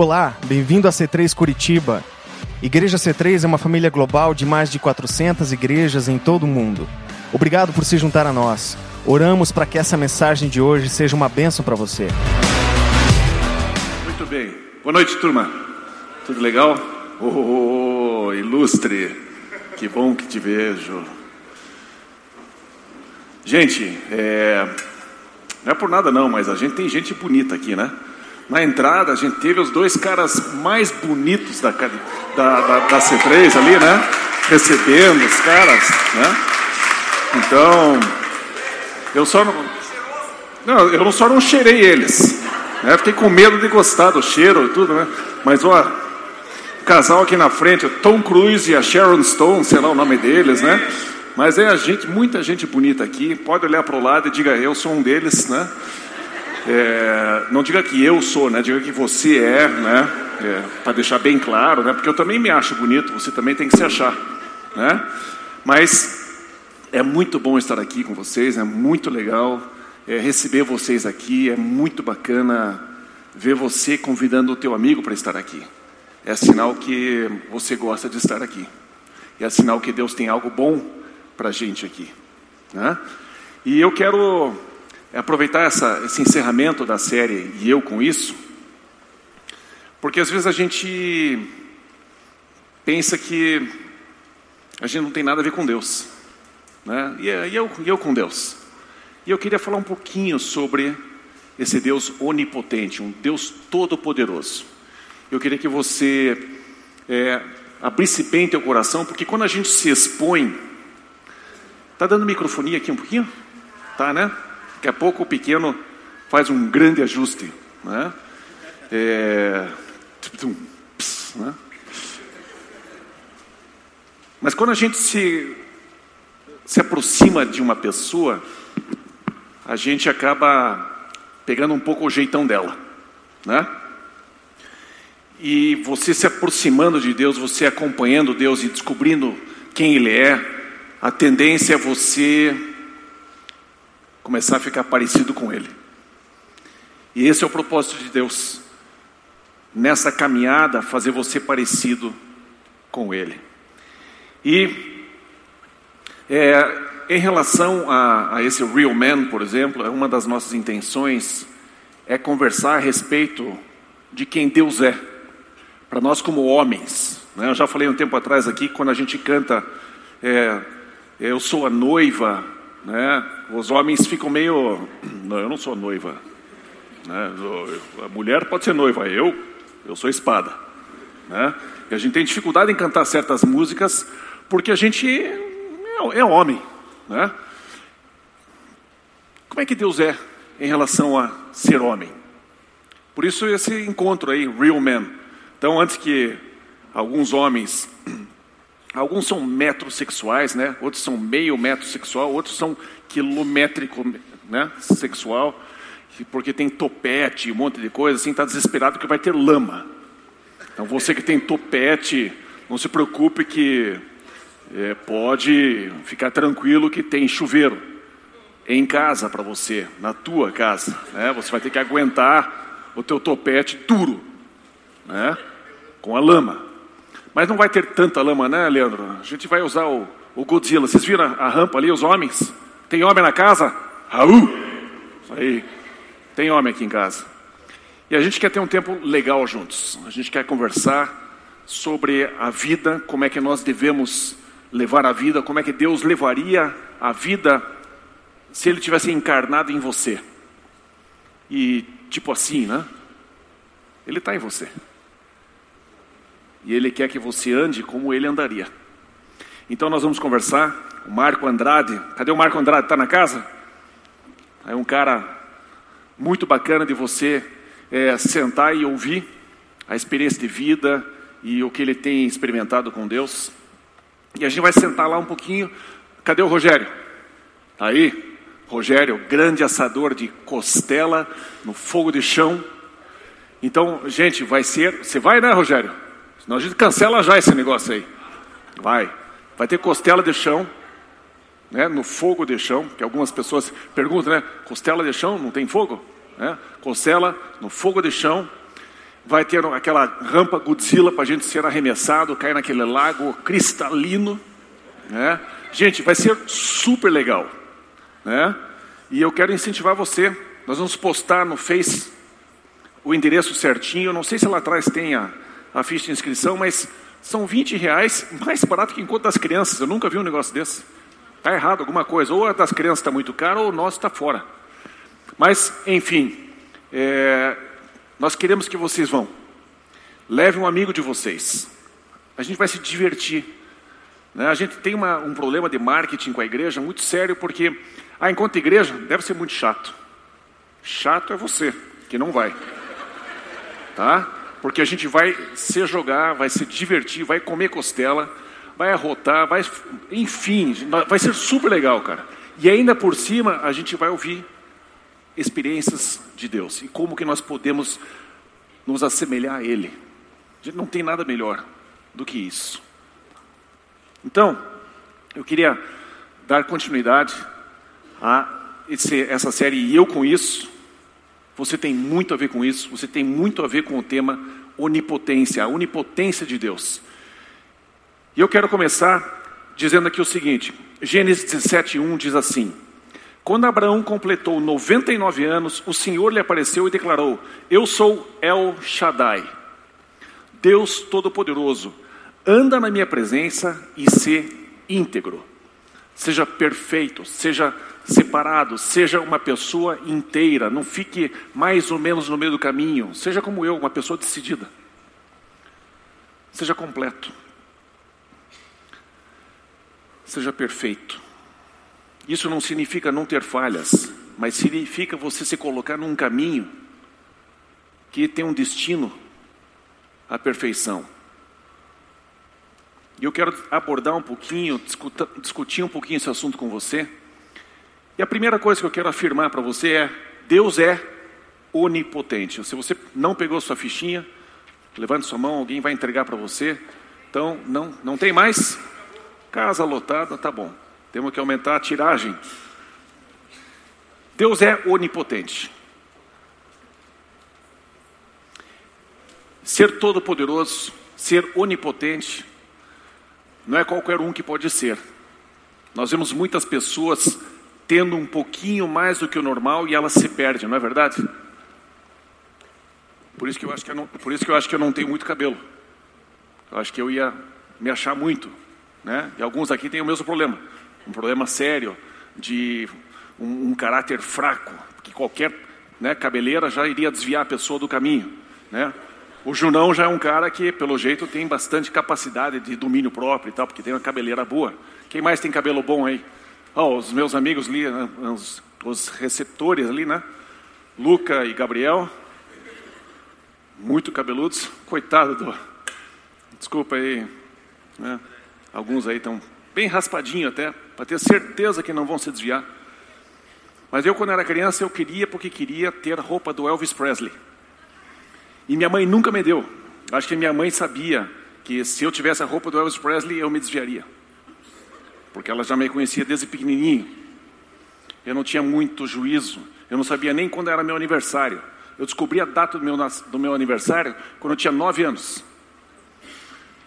Olá, bem-vindo a C3 Curitiba. Igreja C3 é uma família global de mais de 400 igrejas em todo o mundo. Obrigado por se juntar a nós. Oramos para que essa mensagem de hoje seja uma bênção para você. Muito bem. Boa noite, turma. Tudo legal? Oh, ilustre. Que bom que te vejo. Gente, é... não é por nada não, mas a gente tem gente bonita aqui, né? Na entrada, a gente teve os dois caras mais bonitos da, da, da, da C3 ali, né? Recebendo os caras, né? Então, eu só não, não, eu só não cheirei eles, né? Fiquei com medo de gostar do cheiro e tudo, né? Mas ó, o casal aqui na frente, o Tom Cruise e a Sharon Stone, sei lá o nome deles, né? Mas é a gente, muita gente bonita aqui. Pode olhar para o lado e diga eu sou um deles, né? É, não diga que eu sou, né? Diga que você é, né? É, para deixar bem claro, né? Porque eu também me acho bonito, você também tem que se achar, né? Mas é muito bom estar aqui com vocês, é muito legal é, receber vocês aqui, é muito bacana ver você convidando o teu amigo para estar aqui. É sinal que você gosta de estar aqui. É sinal que Deus tem algo bom para a gente aqui, né? E eu quero aproveitar essa, esse encerramento da série e eu com isso, porque às vezes a gente pensa que a gente não tem nada a ver com Deus, né? e, e, eu, e eu com Deus. E eu queria falar um pouquinho sobre esse Deus onipotente, um Deus todo-poderoso. Eu queria que você é, abrisse bem teu coração, porque quando a gente se expõe, tá dando microfonia aqui um pouquinho? Tá, né? Daqui a pouco o pequeno faz um grande ajuste. Né? É... né? Mas quando a gente se, se aproxima de uma pessoa, a gente acaba pegando um pouco o jeitão dela. Né? E você se aproximando de Deus, você acompanhando Deus e descobrindo quem Ele é, a tendência é você começar a ficar parecido com Ele. E esse é o propósito de Deus, nessa caminhada, fazer você parecido com Ele. E é, em relação a, a esse Real Man, por exemplo, uma das nossas intenções é conversar a respeito de quem Deus é, para nós como homens. Né? Eu já falei um tempo atrás aqui, quando a gente canta é, Eu sou a noiva né? Os homens ficam meio. Não, eu não sou noiva. Né? A mulher pode ser noiva, eu, eu sou espada. Né? E a gente tem dificuldade em cantar certas músicas porque a gente é, é homem. Né? Como é que Deus é em relação a ser homem? Por isso esse encontro aí, Real Man. Então, antes que alguns homens Alguns são metrosexuais, né? outros são meio metrosexual, outros são quilométrico né? sexual, porque tem topete, um monte de coisa, assim, está desesperado que vai ter lama. Então você que tem topete, não se preocupe que é, pode ficar tranquilo que tem chuveiro em casa para você, na tua casa. Né? Você vai ter que aguentar o teu topete duro, né? com a lama. Mas não vai ter tanta lama, né, Leandro? A gente vai usar o, o Godzilla. Vocês viram a, a rampa ali, os homens? Tem homem na casa? Raul! Isso aí. Tem homem aqui em casa. E a gente quer ter um tempo legal juntos. A gente quer conversar sobre a vida, como é que nós devemos levar a vida, como é que Deus levaria a vida se Ele tivesse encarnado em você. E tipo assim, né? Ele está em você. E Ele quer que você ande como Ele andaria. Então nós vamos conversar. O Marco Andrade, cadê o Marco Andrade? Está na casa? É um cara muito bacana de você é, sentar e ouvir a experiência de vida e o que ele tem experimentado com Deus. E a gente vai sentar lá um pouquinho. Cadê o Rogério? Tá aí? Rogério, grande assador de costela no fogo de chão. Então, gente, vai ser. Você vai, né, Rogério? Senão a gente cancela já esse negócio aí. Vai. Vai ter costela de chão, né, no fogo de chão, que algumas pessoas perguntam, né? Costela de chão não tem fogo? Né? Costela no fogo de chão. vai ter aquela rampa Godzilla para a gente ser arremessado, cair naquele lago cristalino. Né? Gente, vai ser super legal. Né? E eu quero incentivar você. Nós vamos postar no Face o endereço certinho. não sei se lá atrás tem a, a ficha de inscrição, mas são 20 reais, mais barato que enquanto das crianças. Eu nunca vi um negócio desse. Está errado alguma coisa. Ou a das crianças está muito caro, ou o nosso está fora. Mas, enfim, é, nós queremos que vocês vão. Leve um amigo de vocês. A gente vai se divertir. Né? A gente tem uma, um problema de marketing com a igreja muito sério, porque, ah, enquanto igreja, deve ser muito chato. Chato é você, que não vai. Tá? Porque a gente vai se jogar, vai se divertir, vai comer costela, vai arrotar, vai, enfim, vai ser super legal, cara. E ainda por cima, a gente vai ouvir experiências de Deus e como que nós podemos nos assemelhar a Ele. A gente não tem nada melhor do que isso. Então, eu queria dar continuidade a esse, essa série e eu com isso. Você tem muito a ver com isso, você tem muito a ver com o tema onipotência, a onipotência de Deus. E eu quero começar dizendo aqui o seguinte: Gênesis 17:1 diz assim: quando Abraão completou 99 anos, o Senhor lhe apareceu e declarou: Eu sou El Shaddai, Deus Todo-Poderoso. Anda na minha presença e se íntegro. Seja perfeito, seja separado, seja uma pessoa inteira, não fique mais ou menos no meio do caminho. Seja como eu, uma pessoa decidida. Seja completo. Seja perfeito. Isso não significa não ter falhas, mas significa você se colocar num caminho que tem um destino à perfeição. E eu quero abordar um pouquinho, discutir um pouquinho esse assunto com você. E a primeira coisa que eu quero afirmar para você é: Deus é onipotente. Se você não pegou sua fichinha, levante sua mão, alguém vai entregar para você. Então, não, não tem mais? Casa lotada, tá bom. Temos que aumentar a tiragem. Deus é onipotente. Ser todo-poderoso, ser onipotente, não é qualquer um que pode ser. Nós vemos muitas pessoas tendo um pouquinho mais do que o normal e elas se perdem, não é verdade? Por isso que eu acho que eu não, por isso que eu acho que eu não tenho muito cabelo. Eu acho que eu ia me achar muito, né? E alguns aqui têm o mesmo problema um problema sério de um, um caráter fraco, que qualquer né, cabeleira já iria desviar a pessoa do caminho. Né? O Junão já é um cara que, pelo jeito, tem bastante capacidade de domínio próprio e tal, porque tem uma cabeleira boa. Quem mais tem cabelo bom aí? Oh, os meus amigos ali, né, os, os receptores ali, né? Luca e Gabriel, muito cabeludos. Coitado do. Desculpa aí, né? Alguns aí estão bem raspadinho até, para ter certeza que não vão se desviar. Mas eu, quando era criança, eu queria porque queria ter a roupa do Elvis Presley. E minha mãe nunca me deu. Acho que minha mãe sabia que se eu tivesse a roupa do Elvis Presley, eu me desviaria. Porque ela já me conhecia desde pequenininho. Eu não tinha muito juízo. Eu não sabia nem quando era meu aniversário. Eu descobri a data do meu, do meu aniversário quando eu tinha nove anos.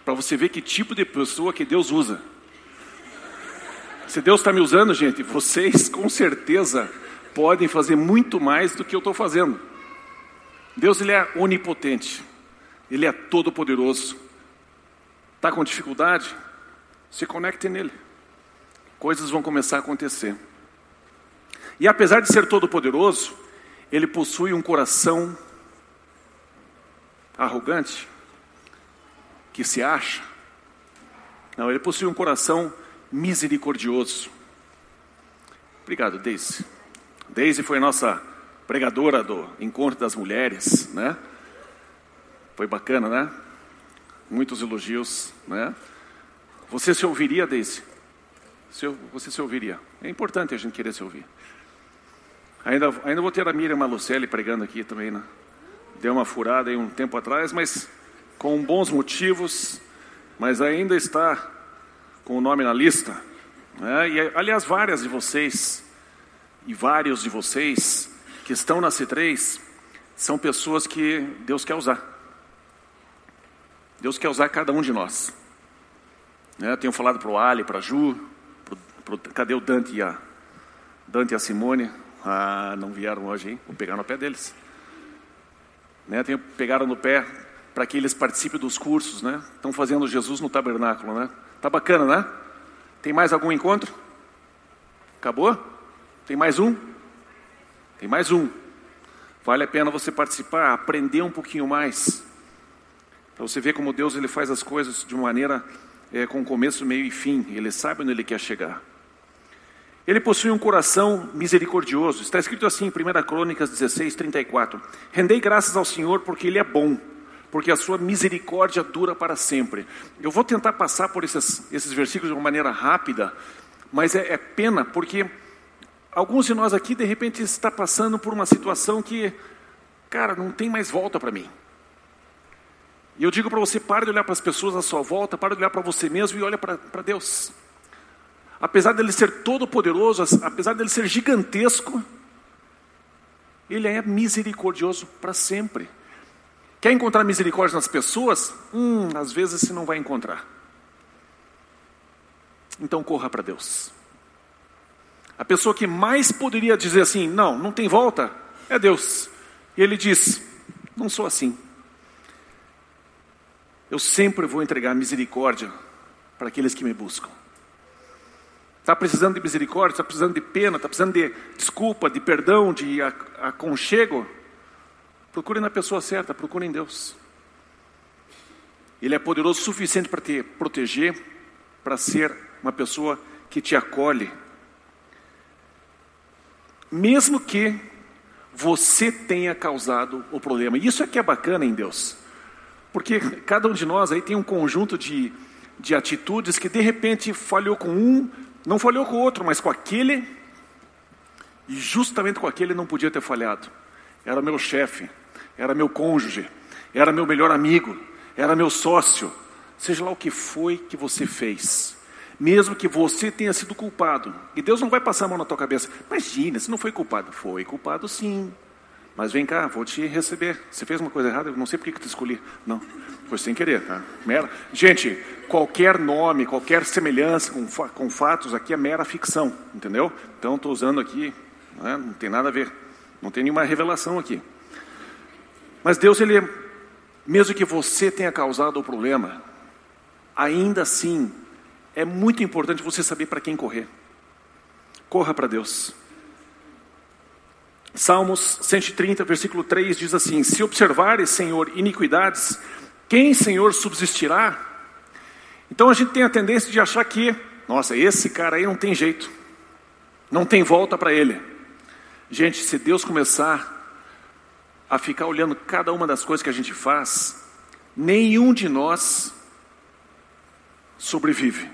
Para você ver que tipo de pessoa que Deus usa. Se Deus está me usando, gente, vocês com certeza podem fazer muito mais do que eu estou fazendo. Deus ele é onipotente, ele é todo poderoso. Está com dificuldade? Se conecte nele. Coisas vão começar a acontecer. E apesar de ser todo poderoso, ele possui um coração arrogante, que se acha. Não, ele possui um coração misericordioso. Obrigado, Deise. Deise foi nossa pregadora do Encontro das Mulheres, né? Foi bacana, né? Muitos elogios, né? Você se ouviria, Deise? Você se ouviria. É importante a gente querer se ouvir. Ainda, ainda vou ter a Miriam Malucelli pregando aqui também, né? Deu uma furada aí um tempo atrás, mas com bons motivos, mas ainda está com o nome na lista. Né? E, aliás, várias de vocês e vários de vocês que estão na C3 são pessoas que Deus quer usar. Deus quer usar cada um de nós. Né? Tenho falado para o Ali, para a Ju, cadê o Dante e a, Dante e a Simone? Ah, não vieram hoje, hein? Vou pegar no pé deles. Né? Pegaram no pé para que eles participem dos cursos, né? Estão fazendo Jesus no tabernáculo, né? Tá bacana, né? Tem mais algum encontro? Acabou? Tem mais um? Tem mais um. Vale a pena você participar, aprender um pouquinho mais. Para você ver como Deus ele faz as coisas de uma maneira é, com começo, meio e fim. Ele sabe onde ele quer chegar. Ele possui um coração misericordioso. Está escrito assim em 1 Crônicas 16, 34. Rendei graças ao Senhor porque Ele é bom, porque a sua misericórdia dura para sempre. Eu vou tentar passar por esses, esses versículos de uma maneira rápida, mas é, é pena porque alguns de nós aqui de repente está passando por uma situação que, cara, não tem mais volta para mim. E eu digo para você, pare de olhar para as pessoas à sua volta, pare de olhar para você mesmo e olha para Deus. Apesar dele ser todo poderoso, apesar dele ser gigantesco, ele é misericordioso para sempre. Quer encontrar misericórdia nas pessoas? Hum, às vezes você não vai encontrar. Então corra para Deus. A pessoa que mais poderia dizer assim, não, não tem volta, é Deus. E ele diz, não sou assim. Eu sempre vou entregar misericórdia para aqueles que me buscam. Está precisando de misericórdia, está precisando de pena, está precisando de desculpa, de perdão, de aconchego. Procure na pessoa certa, procure em Deus. Ele é poderoso o suficiente para te proteger, para ser uma pessoa que te acolhe. Mesmo que você tenha causado o problema. Isso é que é bacana em Deus. Porque cada um de nós aí tem um conjunto de, de atitudes que de repente falhou com um, não falhou com o outro, mas com aquele, e justamente com aquele não podia ter falhado. Era meu chefe, era meu cônjuge, era meu melhor amigo, era meu sócio, seja lá o que foi que você fez, mesmo que você tenha sido culpado, e Deus não vai passar a mão na tua cabeça, imagina, você não foi culpado, foi culpado sim, mas vem cá, vou te receber, você fez uma coisa errada, eu não sei por que eu te escolhi, não, foi sem querer, tá? Mera. Gente, qualquer nome, qualquer semelhança com, com fatos aqui é mera ficção, entendeu? Então estou usando aqui, né? não tem nada a ver, não tem nenhuma revelação aqui. Mas Deus, ele, mesmo que você tenha causado o problema, ainda assim é muito importante você saber para quem correr. Corra para Deus. Salmos 130, versículo 3 diz assim: Se observares, Senhor, iniquidades, quem, Senhor, subsistirá? Então a gente tem a tendência de achar que, nossa, esse cara aí não tem jeito, não tem volta para ele. Gente, se Deus começar a ficar olhando cada uma das coisas que a gente faz, nenhum de nós sobrevive.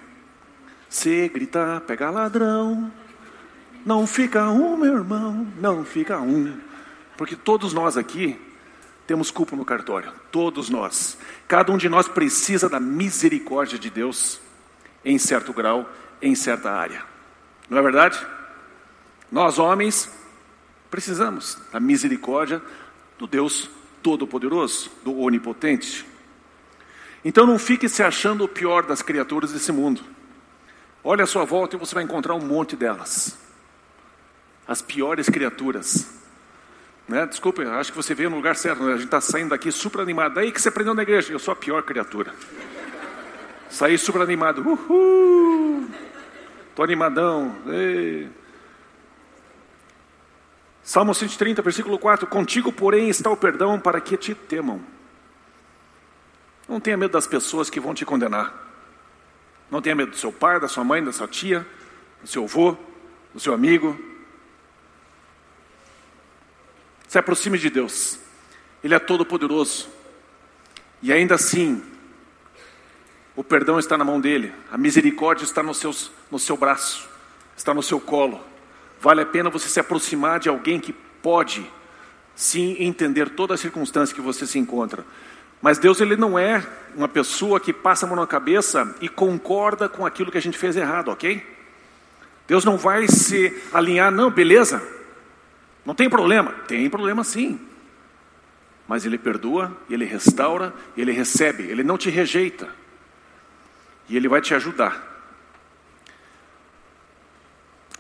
Se gritar, pega ladrão, não fica um, meu irmão, não fica um. Porque todos nós aqui temos culpa no cartório, todos nós. Cada um de nós precisa da misericórdia de Deus em certo grau, em certa área. Não é verdade? Nós homens precisamos da misericórdia do Deus Todo-Poderoso, do Onipotente. Então não fique se achando o pior das criaturas desse mundo. Olha a sua volta e você vai encontrar um monte delas. As piores criaturas. Né? Desculpe, acho que você veio no lugar certo. Né? A gente está saindo daqui super animado. Daí que você aprendeu na igreja. Eu sou a pior criatura. Saí super animado. Uhul! Estou animadão. Ei. Salmo 130, versículo 4: Contigo, porém, está o perdão para que te temam. Não tenha medo das pessoas que vão te condenar. Não tenha medo do seu pai, da sua mãe, da sua tia, do seu avô, do seu amigo. Se aproxime de Deus. Ele é todo poderoso. E ainda assim, o perdão está na mão dele, a misericórdia está no, seus, no seu braço, está no seu colo. Vale a pena você se aproximar de alguém que pode sim entender toda a circunstância que você se encontra. Mas Deus ele não é uma pessoa que passa a mão na cabeça e concorda com aquilo que a gente fez errado, ok? Deus não vai se alinhar, não, beleza? Não tem problema? Tem problema sim. mas Ele perdoa, Ele restaura, Ele recebe, Ele não te rejeita. E Ele vai te ajudar.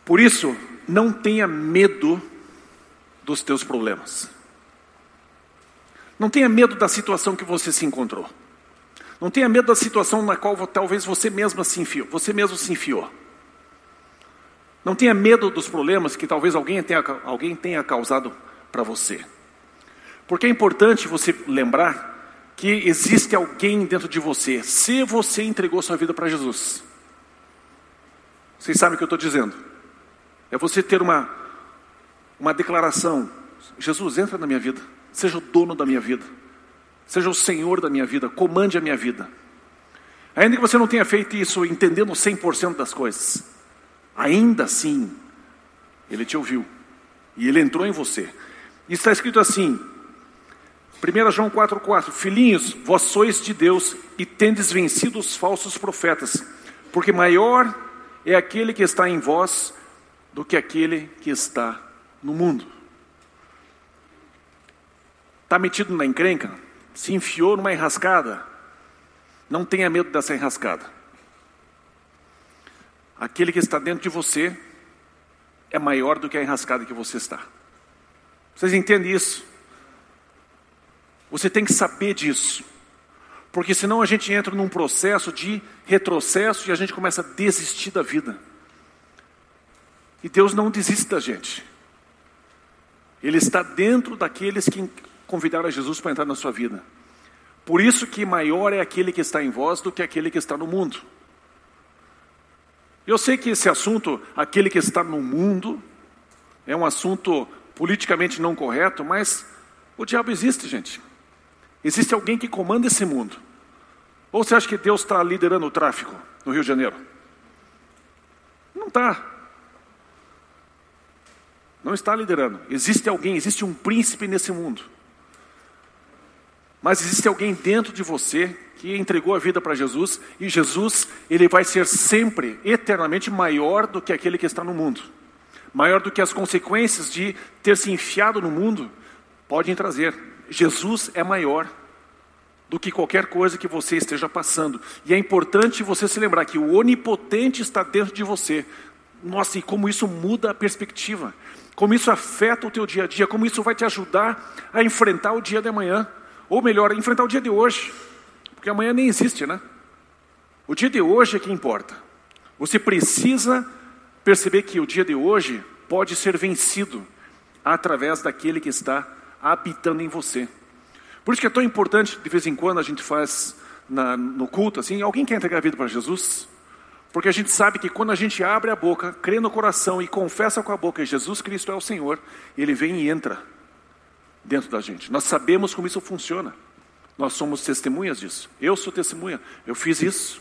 Por isso, não tenha medo dos teus problemas. Não tenha medo da situação que você se encontrou. Não tenha medo da situação na qual talvez você mesmo se enfiou, você mesmo se enfiou. Não tenha medo dos problemas que talvez alguém tenha, alguém tenha causado para você. Porque é importante você lembrar que existe alguém dentro de você, se você entregou sua vida para Jesus. Vocês sabem o que eu estou dizendo? É você ter uma, uma declaração: Jesus, entra na minha vida, seja o dono da minha vida, seja o Senhor da minha vida, comande a minha vida. Ainda que você não tenha feito isso entendendo 100% das coisas, ainda assim, Ele te ouviu e Ele entrou em você. Está escrito assim: 1 João 4,4: Filhinhos, vós sois de Deus e tendes vencido os falsos profetas, porque maior é aquele que está em vós do que aquele que está no mundo. Está metido na encrenca? Se enfiou numa enrascada? Não tenha medo dessa enrascada. Aquele que está dentro de você é maior do que a enrascada que você está. Vocês entendem isso? Você tem que saber disso. Porque senão a gente entra num processo de retrocesso e a gente começa a desistir da vida. E Deus não desiste da gente. Ele está dentro daqueles que convidaram a Jesus para entrar na sua vida. Por isso que maior é aquele que está em vós do que aquele que está no mundo. Eu sei que esse assunto, aquele que está no mundo, é um assunto politicamente não correto, mas o diabo existe, gente. Existe alguém que comanda esse mundo. Ou você acha que Deus está liderando o tráfico no Rio de Janeiro? Não está. Não está liderando. Existe alguém, existe um príncipe nesse mundo. Mas existe alguém dentro de você que entregou a vida para Jesus e Jesus, ele vai ser sempre, eternamente maior do que aquele que está no mundo. Maior do que as consequências de ter se enfiado no mundo podem trazer. Jesus é maior do que qualquer coisa que você esteja passando. E é importante você se lembrar que o onipotente está dentro de você. Nossa, e como isso muda a perspectiva, como isso afeta o teu dia a dia, como isso vai te ajudar a enfrentar o dia de amanhã, ou melhor, enfrentar o dia de hoje, porque amanhã nem existe, né? O dia de hoje é que importa. Você precisa perceber que o dia de hoje pode ser vencido através daquele que está habitando em você. Por isso que é tão importante, de vez em quando, a gente faz na, no culto, assim, alguém quer entregar a vida para Jesus? Porque a gente sabe que quando a gente abre a boca, crê no coração e confessa com a boca que Jesus Cristo é o Senhor, Ele vem e entra dentro da gente. Nós sabemos como isso funciona. Nós somos testemunhas disso. Eu sou testemunha. Eu fiz isso.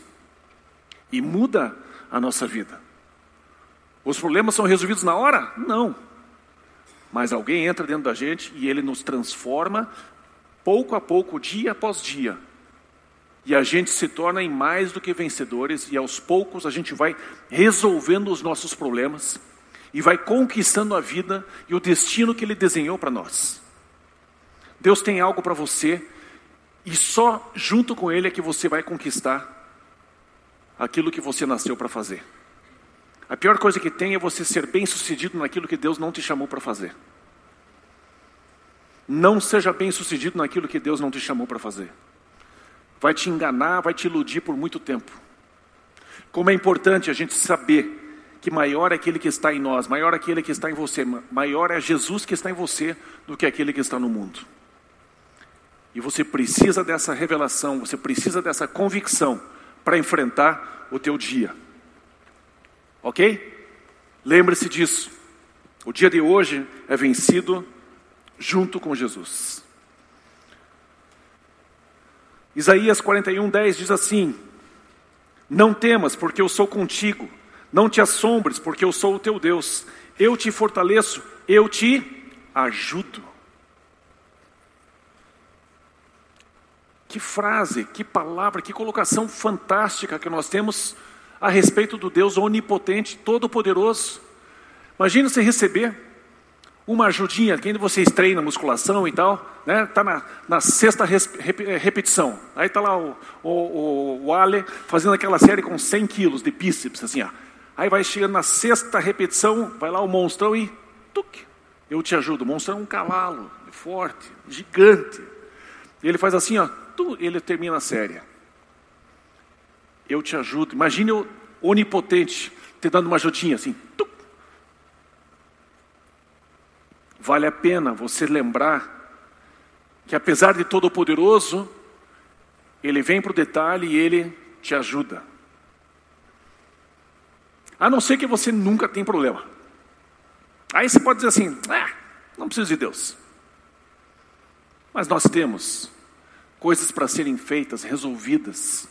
E muda a nossa vida. Os problemas são resolvidos na hora? Não. Mas alguém entra dentro da gente e ele nos transforma pouco a pouco, dia após dia. E a gente se torna em mais do que vencedores, e aos poucos a gente vai resolvendo os nossos problemas e vai conquistando a vida e o destino que Ele desenhou para nós. Deus tem algo para você, e só junto com Ele é que você vai conquistar aquilo que você nasceu para fazer. A pior coisa que tem é você ser bem sucedido naquilo que Deus não te chamou para fazer. Não seja bem sucedido naquilo que Deus não te chamou para fazer. Vai te enganar, vai te iludir por muito tempo. Como é importante a gente saber que maior é aquele que está em nós, maior é aquele que está em você, maior é Jesus que está em você do que aquele que está no mundo. E você precisa dessa revelação, você precisa dessa convicção para enfrentar o teu dia. Ok? Lembre-se disso. O dia de hoje é vencido junto com Jesus. Isaías 41, 10 diz assim: Não temas, porque eu sou contigo. Não te assombres, porque eu sou o teu Deus. Eu te fortaleço, eu te ajudo. Que frase, que palavra, que colocação fantástica que nós temos a respeito do Deus onipotente, todo-poderoso. Imagina você receber uma ajudinha, quem vocês treina musculação e tal, né? Tá na, na sexta eh, repetição. Aí tá lá o, o, o, Ale fazendo aquela série com 100 quilos de bíceps, assim, ó. Aí vai chegando na sexta repetição, vai lá o monstrão e tuc, eu te ajudo. O monstrão é um cavalo, forte, gigante. E ele faz assim, ó, ele termina a série. Eu te ajudo. Imagine o onipotente te dando uma ajudinha assim, tuc, Vale a pena você lembrar que, apesar de todo-poderoso, Ele vem para o detalhe e Ele te ajuda. A não ser que você nunca tem problema. Aí você pode dizer assim: ah, não preciso de Deus. Mas nós temos coisas para serem feitas, resolvidas.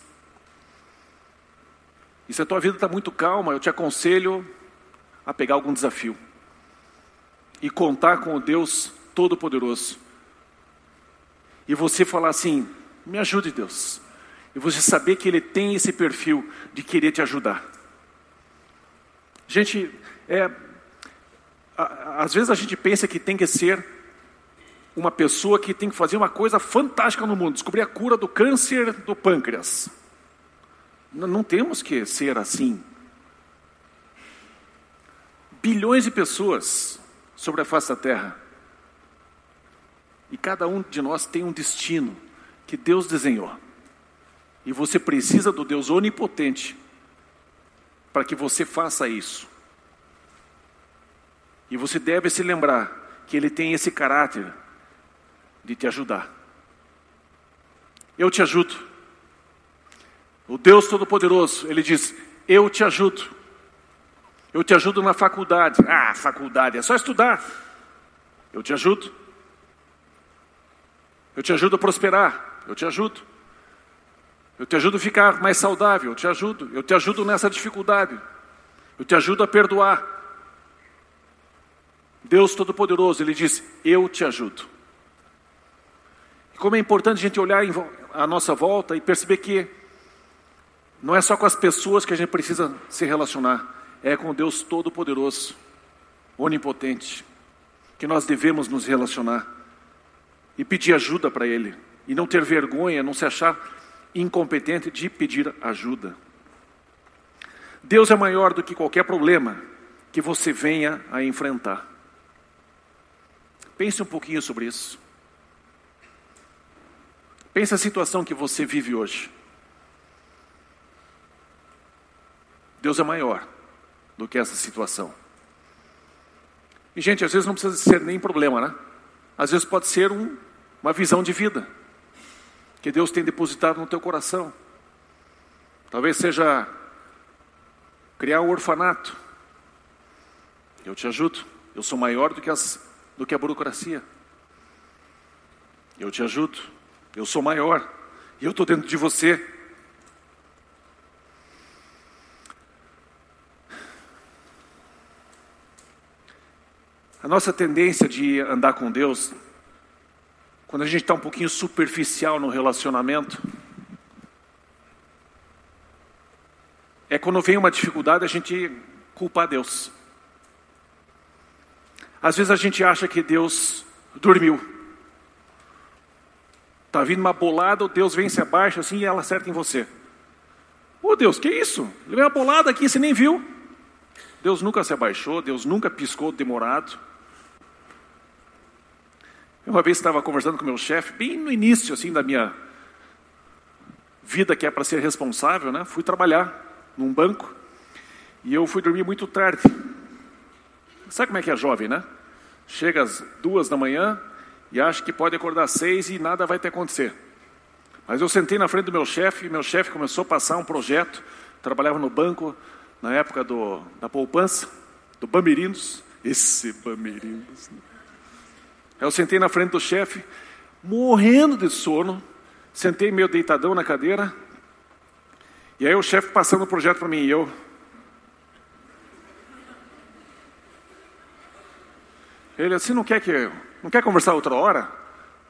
E se a tua vida está muito calma, eu te aconselho a pegar algum desafio e contar com o Deus Todo-Poderoso. E você falar assim: me ajude, Deus. E você saber que Ele tem esse perfil de querer te ajudar. Gente, é, às vezes a gente pensa que tem que ser uma pessoa que tem que fazer uma coisa fantástica no mundo, descobrir a cura do câncer do pâncreas. Não, temos que ser assim. Bilhões de pessoas sobre a face da terra. E cada um de nós tem um destino que Deus desenhou. E você precisa do Deus onipotente para que você faça isso. E você deve se lembrar que Ele tem esse caráter de te ajudar. Eu te ajudo. O Deus Todo-Poderoso, Ele diz: Eu te ajudo. Eu te ajudo na faculdade. Ah, faculdade, é só estudar. Eu te ajudo. Eu te ajudo a prosperar. Eu te ajudo. Eu te ajudo a ficar mais saudável. Eu te ajudo. Eu te ajudo nessa dificuldade. Eu te ajudo a perdoar. Deus Todo-Poderoso, Ele diz: Eu te ajudo. Como é importante a gente olhar à nossa volta e perceber que não é só com as pessoas que a gente precisa se relacionar é com Deus Todo-Poderoso, Onipotente, que nós devemos nos relacionar e pedir ajuda para Ele, e não ter vergonha, não se achar incompetente de pedir ajuda. Deus é maior do que qualquer problema que você venha a enfrentar. Pense um pouquinho sobre isso. Pense a situação que você vive hoje. Deus é maior do que essa situação. E, gente, às vezes não precisa ser nem problema, né? Às vezes pode ser um, uma visão de vida que Deus tem depositado no teu coração. Talvez seja criar um orfanato. Eu te ajudo. Eu sou maior do que, as, do que a burocracia. Eu te ajudo. Eu sou maior. Eu estou dentro de você. A nossa tendência de andar com Deus, quando a gente está um pouquinho superficial no relacionamento, é quando vem uma dificuldade a gente culpa a Deus. Às vezes a gente acha que Deus dormiu. Está vindo uma bolada, o Deus vem se abaixa assim e ela acerta em você. Ô oh, Deus, que isso? Levei uma bolada aqui, você nem viu. Deus nunca se abaixou, Deus nunca piscou demorado. Uma vez estava conversando com meu chefe, bem no início assim da minha vida que é para ser responsável, né? Fui trabalhar num banco e eu fui dormir muito tarde. Sabe como é que é jovem, né? Chega às duas da manhã e acha que pode acordar às seis e nada vai ter acontecer. Mas eu sentei na frente do meu chefe e meu chefe começou a passar um projeto. Trabalhava no banco na época do, da poupança, do Bamirinos. Esse Bamirinos. Né? Eu sentei na frente do chefe, morrendo de sono, sentei meio deitadão na cadeira, e aí o chefe passando o projeto para mim, e eu. Ele assim, não quer que. Não quer conversar outra hora?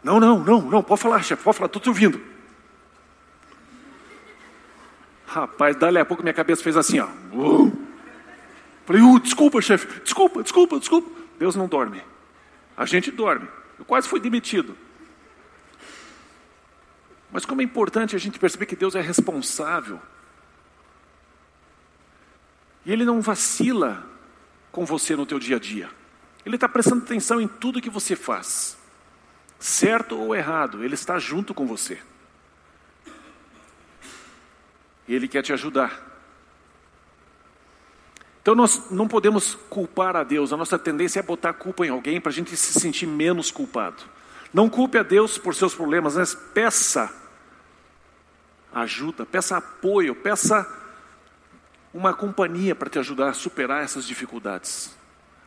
Não, não, não, não, pode falar, chefe, pode falar, estou te ouvindo. Rapaz, dali a pouco minha cabeça fez assim, ó. Uh. Falei, uh, desculpa, chefe, desculpa, desculpa, desculpa. Deus não dorme. A gente dorme. Eu quase fui demitido. Mas como é importante a gente perceber que Deus é responsável. E Ele não vacila com você no teu dia a dia. Ele está prestando atenção em tudo que você faz. Certo ou errado, Ele está junto com você. Ele quer te ajudar. Então nós não podemos culpar a Deus, a nossa tendência é botar culpa em alguém para a gente se sentir menos culpado. Não culpe a Deus por seus problemas, mas peça ajuda, peça apoio, peça uma companhia para te ajudar a superar essas dificuldades,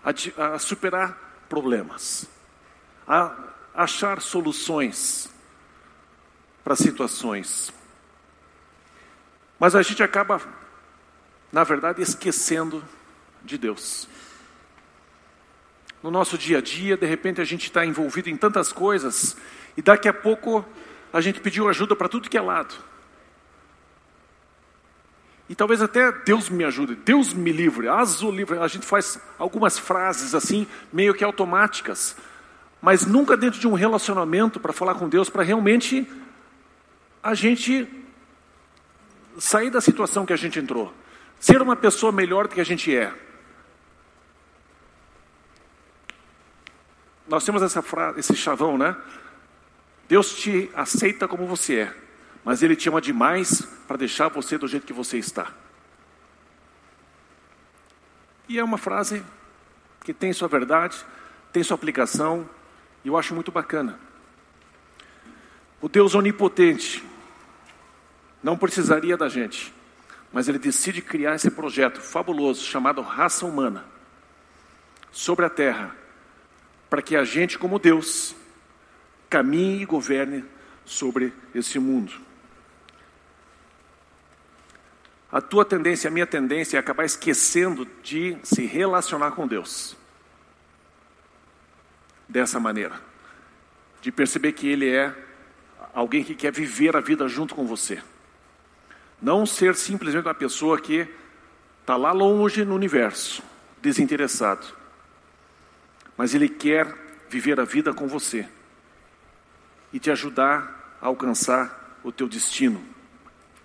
a, a superar problemas, a achar soluções para situações. Mas a gente acaba, na verdade, esquecendo de Deus. No nosso dia a dia, de repente a gente está envolvido em tantas coisas e daqui a pouco a gente pediu ajuda para tudo que é lado. E talvez até Deus me ajude, Deus me livre, azul livre. A gente faz algumas frases assim, meio que automáticas, mas nunca dentro de um relacionamento para falar com Deus, para realmente a gente sair da situação que a gente entrou, ser uma pessoa melhor do que a gente é. Nós temos essa frase, esse chavão, né? Deus te aceita como você é, mas Ele te ama demais para deixar você do jeito que você está. E é uma frase que tem sua verdade, tem sua aplicação, e eu acho muito bacana. O Deus onipotente, não precisaria da gente, mas ele decide criar esse projeto fabuloso chamado raça humana sobre a terra, para que a gente, como Deus, caminhe e governe sobre esse mundo. A tua tendência, a minha tendência é acabar esquecendo de se relacionar com Deus. Dessa maneira. De perceber que Ele é alguém que quer viver a vida junto com você. Não ser simplesmente uma pessoa que está lá longe no universo, desinteressado. Mas Ele quer viver a vida com você e te ajudar a alcançar o teu destino.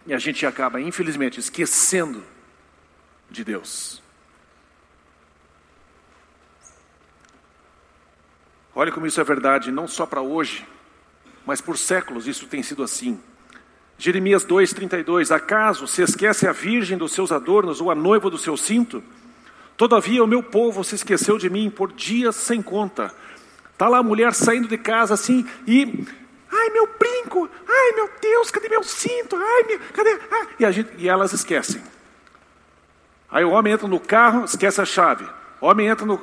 E a gente acaba, infelizmente, esquecendo de Deus. Olha como isso é verdade, não só para hoje, mas por séculos isso tem sido assim. Jeremias 2,32: Acaso se esquece a virgem dos seus adornos ou a noiva do seu cinto? Todavia o meu povo se esqueceu de mim por dias sem conta. Está lá a mulher saindo de casa assim e. Ai, meu brinco! Ai, meu Deus, cadê meu cinto? Ai, meu, cadê? Ah, e, a gente, e elas esquecem. Aí o homem entra no carro, esquece a chave. O homem entra no.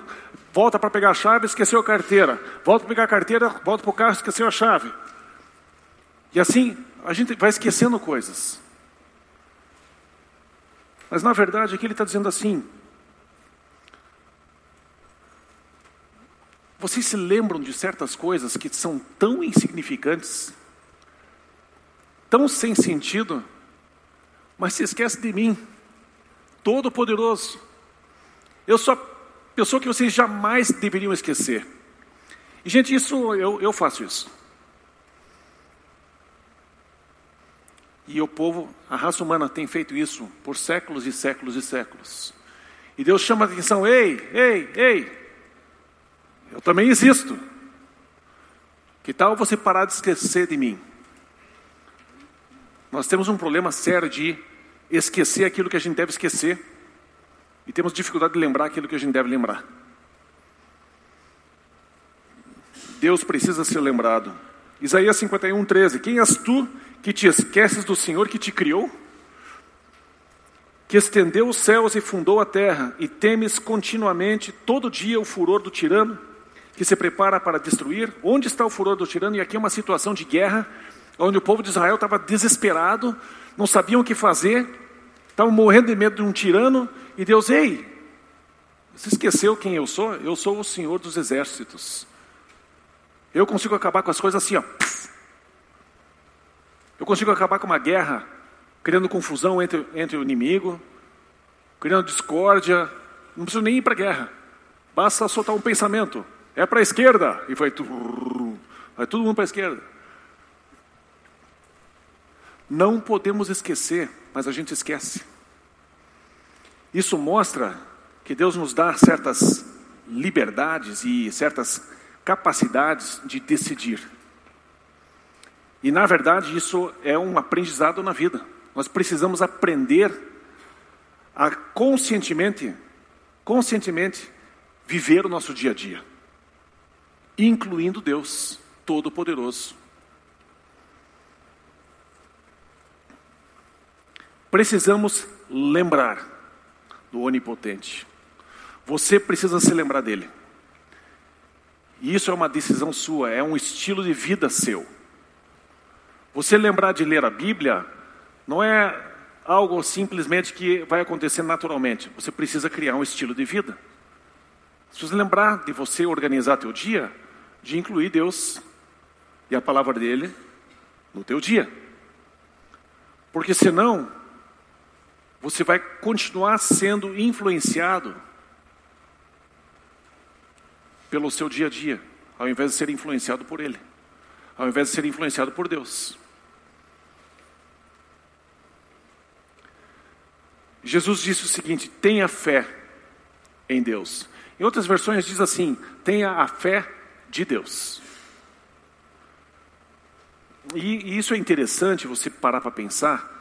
Volta para pegar a chave, esqueceu a carteira. Volta para pegar a carteira, volta para o carro, esqueceu a chave. E assim, a gente vai esquecendo coisas. Mas na verdade aqui ele está dizendo assim: vocês se lembram de certas coisas que são tão insignificantes, tão sem sentido, mas se esquece de mim, Todo-Poderoso. Eu sou a pessoa que vocês jamais deveriam esquecer. E, gente, isso eu, eu faço isso. E o povo, a raça humana tem feito isso por séculos e séculos e séculos. E Deus chama a atenção: ei, ei, ei, eu também existo. Que tal você parar de esquecer de mim? Nós temos um problema sério de esquecer aquilo que a gente deve esquecer. E temos dificuldade de lembrar aquilo que a gente deve lembrar. Deus precisa ser lembrado. Isaías 51, 13. Quem és tu que te esqueces do Senhor que te criou? Que estendeu os céus e fundou a terra, e temes continuamente, todo dia, o furor do tirano, que se prepara para destruir? Onde está o furor do tirano? E aqui é uma situação de guerra, onde o povo de Israel estava desesperado, não sabiam o que fazer, estavam morrendo de medo de um tirano, e Deus, ei, você esqueceu quem eu sou? Eu sou o Senhor dos exércitos. Eu consigo acabar com as coisas assim, ó. Eu consigo acabar com uma guerra, criando confusão entre, entre o inimigo, criando discórdia. Não preciso nem ir para a guerra. Basta soltar um pensamento. É para a esquerda. E tudo, vai todo mundo para a esquerda. Não podemos esquecer, mas a gente esquece. Isso mostra que Deus nos dá certas liberdades e certas capacidades de decidir. E na verdade isso é um aprendizado na vida. Nós precisamos aprender a conscientemente, conscientemente viver o nosso dia a dia, incluindo Deus Todo-Poderoso. Precisamos lembrar do Onipotente. Você precisa se lembrar dele. E isso é uma decisão sua, é um estilo de vida seu. Você lembrar de ler a Bíblia não é algo simplesmente que vai acontecer naturalmente. Você precisa criar um estilo de vida. Você precisa lembrar de você organizar teu dia, de incluir Deus e a palavra dele no teu dia. Porque senão, você vai continuar sendo influenciado pelo seu dia a dia, ao invés de ser influenciado por Ele, ao invés de ser influenciado por Deus. Jesus disse o seguinte: tenha fé em Deus. Em outras versões diz assim: tenha a fé de Deus. E, e isso é interessante você parar para pensar.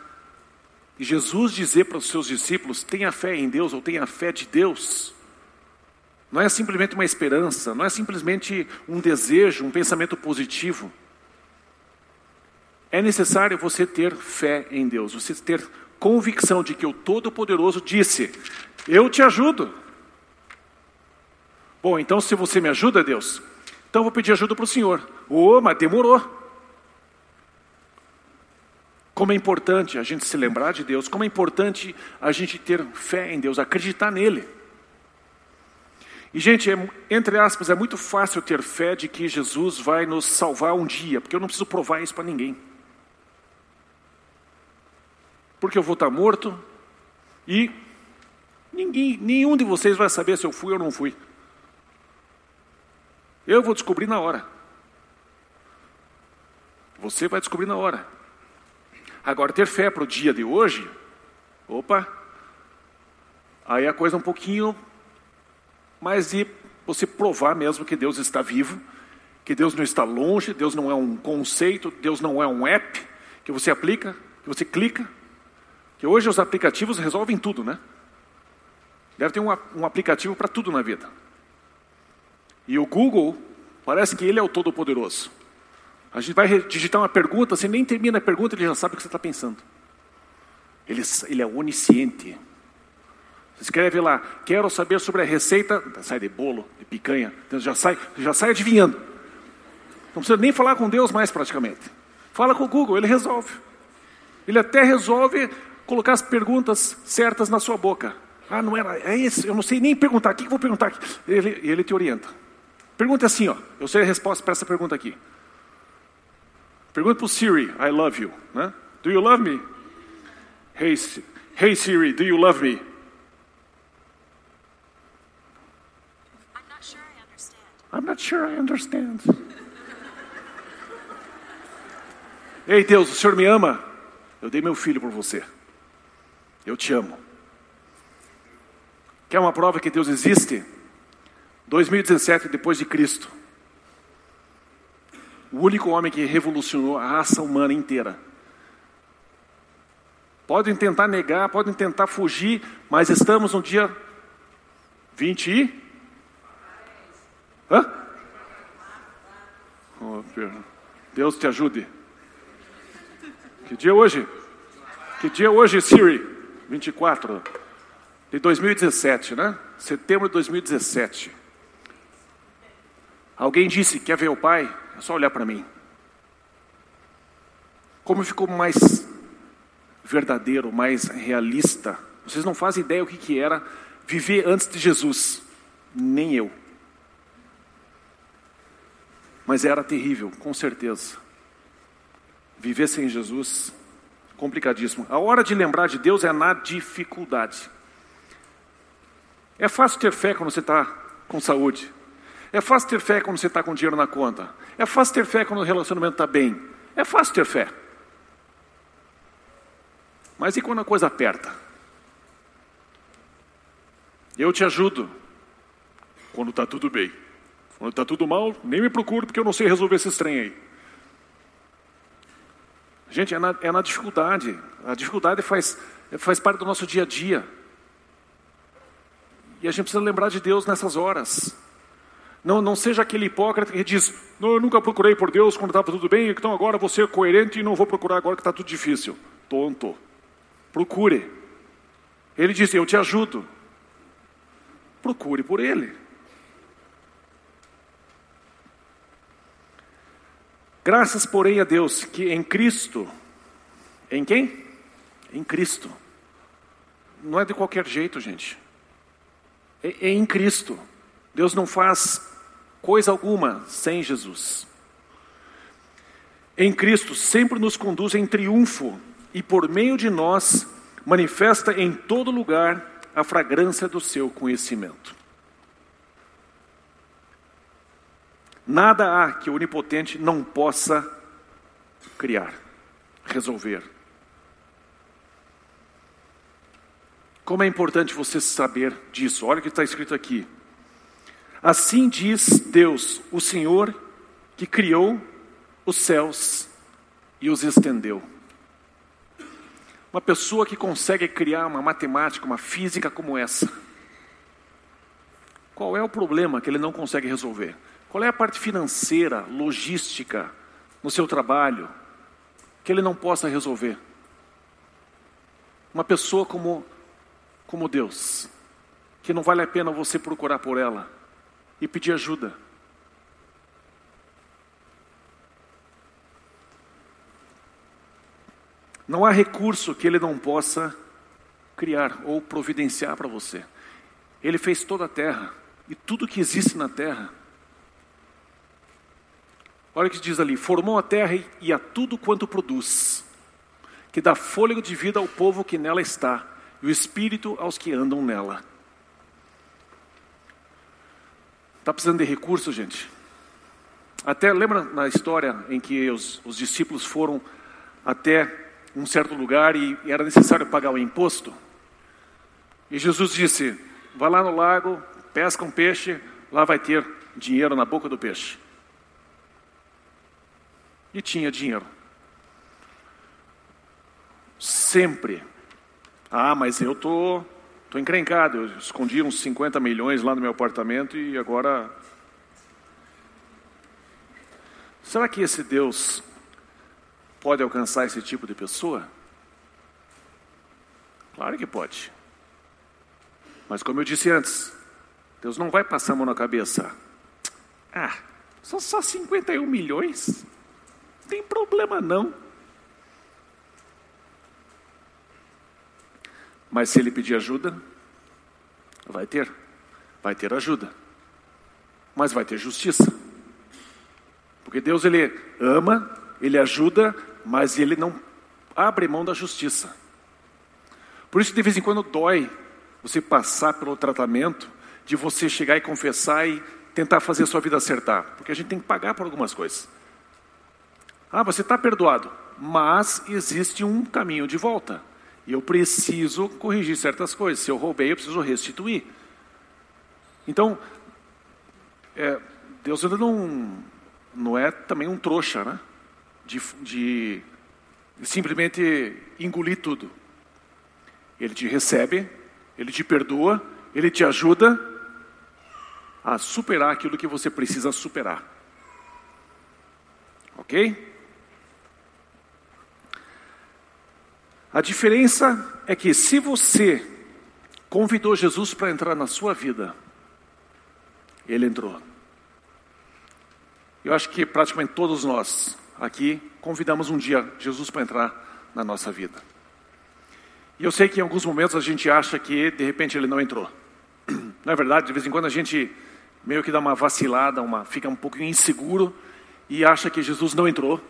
E Jesus dizer para os seus discípulos: tenha fé em Deus ou tenha fé de Deus. Não é simplesmente uma esperança, não é simplesmente um desejo, um pensamento positivo. É necessário você ter fé em Deus, você ter convicção de que o Todo-Poderoso disse: Eu te ajudo. Bom, então se você me ajuda, Deus, então eu vou pedir ajuda para o Senhor. Oh, mas demorou. Como é importante a gente se lembrar de Deus, como é importante a gente ter fé em Deus, acreditar nele. E, gente, é, entre aspas, é muito fácil ter fé de que Jesus vai nos salvar um dia, porque eu não preciso provar isso para ninguém. Porque eu vou estar morto e ninguém, nenhum de vocês vai saber se eu fui ou não fui. Eu vou descobrir na hora. Você vai descobrir na hora. Agora, ter fé para o dia de hoje, opa, aí a coisa é um pouquinho mas de você provar mesmo que Deus está vivo, que Deus não está longe, Deus não é um conceito, Deus não é um app que você aplica, que você clica. Que hoje os aplicativos resolvem tudo, né? Deve ter um, um aplicativo para tudo na vida. E o Google, parece que ele é o todo-poderoso. A gente vai digitar uma pergunta, você nem termina a pergunta, ele já sabe o que você está pensando. Ele, ele é onisciente. Escreve lá, quero saber sobre a receita, sai de bolo, de picanha, então já sai, já sai adivinhando. Não precisa nem falar com Deus mais praticamente. Fala com o Google, ele resolve. Ele até resolve colocar as perguntas certas na sua boca. Ah, não era, é isso, eu não sei nem perguntar, o que eu vou perguntar? Ele, ele te orienta. Pergunta assim, ó, eu sei a resposta para essa pergunta aqui. Pergunta para o Siri, I love you. Né? Do you love me? Hey, hey Siri, do you love me? I'm not sure I understand. Ei Deus, o Senhor me ama? Eu dei meu filho por você. Eu te amo. Quer uma prova que Deus existe? 2017 depois de Cristo. O único homem que revolucionou a raça humana inteira. Podem tentar negar, podem tentar fugir, mas estamos no dia 20 e Hã? Oh, Deus te ajude. Que dia é hoje? Que dia é hoje, Siri? 24 de 2017, né? Setembro de 2017. Alguém disse: Quer ver o pai? É só olhar para mim. Como ficou mais verdadeiro, mais realista. Vocês não fazem ideia o que, que era viver antes de Jesus. Nem eu. Mas era terrível, com certeza. Viver sem Jesus, complicadíssimo. A hora de lembrar de Deus é na dificuldade. É fácil ter fé quando você está com saúde. É fácil ter fé quando você está com dinheiro na conta. É fácil ter fé quando o relacionamento está bem. É fácil ter fé. Mas e quando a coisa aperta? Eu te ajudo quando está tudo bem. Quando está tudo mal, nem me procure porque eu não sei resolver esse trem aí. Gente, é na, é na dificuldade. A dificuldade faz, faz parte do nosso dia a dia. E a gente precisa lembrar de Deus nessas horas. Não, não seja aquele hipócrita que diz: Não, eu nunca procurei por Deus quando estava tudo bem, então agora vou ser coerente e não vou procurar agora que está tudo difícil. Tonto. Procure. Ele disse: Eu te ajudo. Procure por Ele. Graças, porém, a Deus que em Cristo, em quem? Em Cristo. Não é de qualquer jeito, gente. É, é em Cristo. Deus não faz coisa alguma sem Jesus. Em Cristo sempre nos conduz em triunfo e por meio de nós manifesta em todo lugar a fragrância do seu conhecimento. Nada há que o onipotente não possa criar, resolver. Como é importante você saber disso. Olha o que está escrito aqui. Assim diz Deus, o Senhor, que criou os céus e os estendeu. Uma pessoa que consegue criar uma matemática, uma física como essa, qual é o problema que ele não consegue resolver? Qual é a parte financeira, logística no seu trabalho que ele não possa resolver? Uma pessoa como, como Deus, que não vale a pena você procurar por ela e pedir ajuda. Não há recurso que ele não possa criar ou providenciar para você. Ele fez toda a terra e tudo que existe na terra Olha o que diz ali: formou a terra e a tudo quanto produz, que dá fôlego de vida ao povo que nela está, e o espírito aos que andam nela. Está precisando de recursos, gente? Até lembra na história em que os, os discípulos foram até um certo lugar e, e era necessário pagar o imposto? E Jesus disse: Vai lá no lago, pesca um peixe, lá vai ter dinheiro na boca do peixe e tinha dinheiro. Sempre. Ah, mas eu tô, tô encrencado. Eu escondi uns 50 milhões lá no meu apartamento e agora. Será que esse Deus pode alcançar esse tipo de pessoa? Claro que pode. Mas como eu disse antes, Deus não vai passar a mão na cabeça. Ah, são só 51 milhões? tem problema não. Mas se ele pedir ajuda, vai ter. Vai ter ajuda. Mas vai ter justiça. Porque Deus ele ama, ele ajuda, mas ele não abre mão da justiça. Por isso de vez em quando dói você passar pelo tratamento de você chegar e confessar e tentar fazer a sua vida acertar, porque a gente tem que pagar por algumas coisas. Ah, você está perdoado, mas existe um caminho de volta. E eu preciso corrigir certas coisas. Se eu roubei, eu preciso restituir. Então, é, Deus ainda não, não é também um trouxa, né? De, de simplesmente engolir tudo. Ele te recebe, ele te perdoa, ele te ajuda a superar aquilo que você precisa superar. Ok? A diferença é que se você convidou Jesus para entrar na sua vida, ele entrou. Eu acho que praticamente todos nós aqui convidamos um dia Jesus para entrar na nossa vida. E eu sei que em alguns momentos a gente acha que de repente ele não entrou. Não é verdade? De vez em quando a gente meio que dá uma vacilada, uma, fica um pouco inseguro e acha que Jesus não entrou.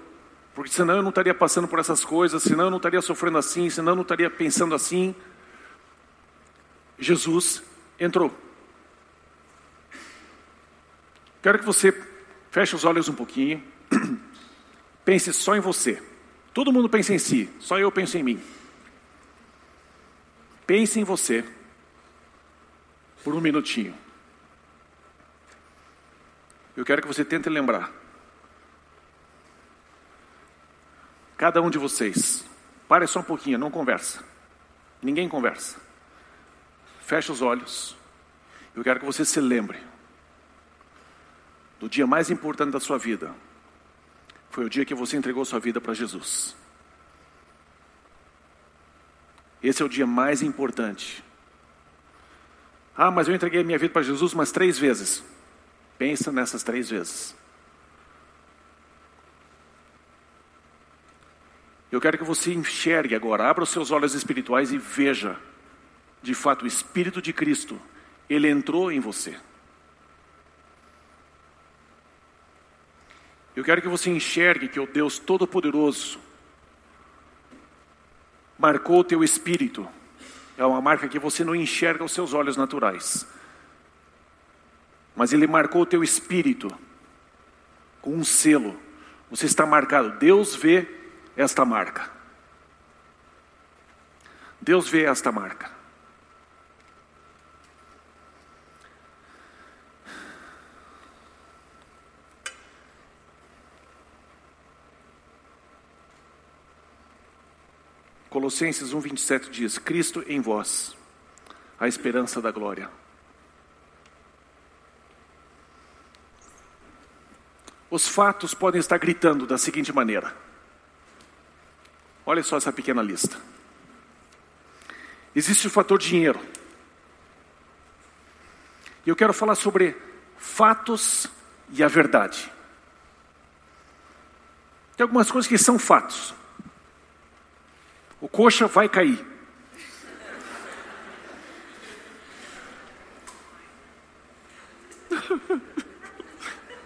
Porque senão eu não estaria passando por essas coisas, senão eu não estaria sofrendo assim, senão eu não estaria pensando assim. Jesus entrou. Quero que você feche os olhos um pouquinho. Pense só em você. Todo mundo pensa em si, só eu penso em mim. Pense em você por um minutinho. Eu quero que você tente lembrar. Cada um de vocês, pare só um pouquinho, não conversa. Ninguém conversa. Feche os olhos. Eu quero que você se lembre do dia mais importante da sua vida. Foi o dia que você entregou sua vida para Jesus. Esse é o dia mais importante. Ah, mas eu entreguei minha vida para Jesus umas três vezes. Pensa nessas três vezes. Eu quero que você enxergue agora, abra os seus olhos espirituais e veja, de fato, o Espírito de Cristo, ele entrou em você. Eu quero que você enxergue que o Deus Todo-Poderoso marcou o teu espírito. É uma marca que você não enxerga aos seus olhos naturais. Mas ele marcou o teu espírito com um selo. Você está marcado. Deus vê esta marca. Deus vê esta marca. Colossenses 1:27 diz: Cristo em vós, a esperança da glória. Os fatos podem estar gritando da seguinte maneira: Olha só essa pequena lista. Existe o fator dinheiro. E eu quero falar sobre fatos e a verdade. Tem algumas coisas que são fatos. O coxa vai cair.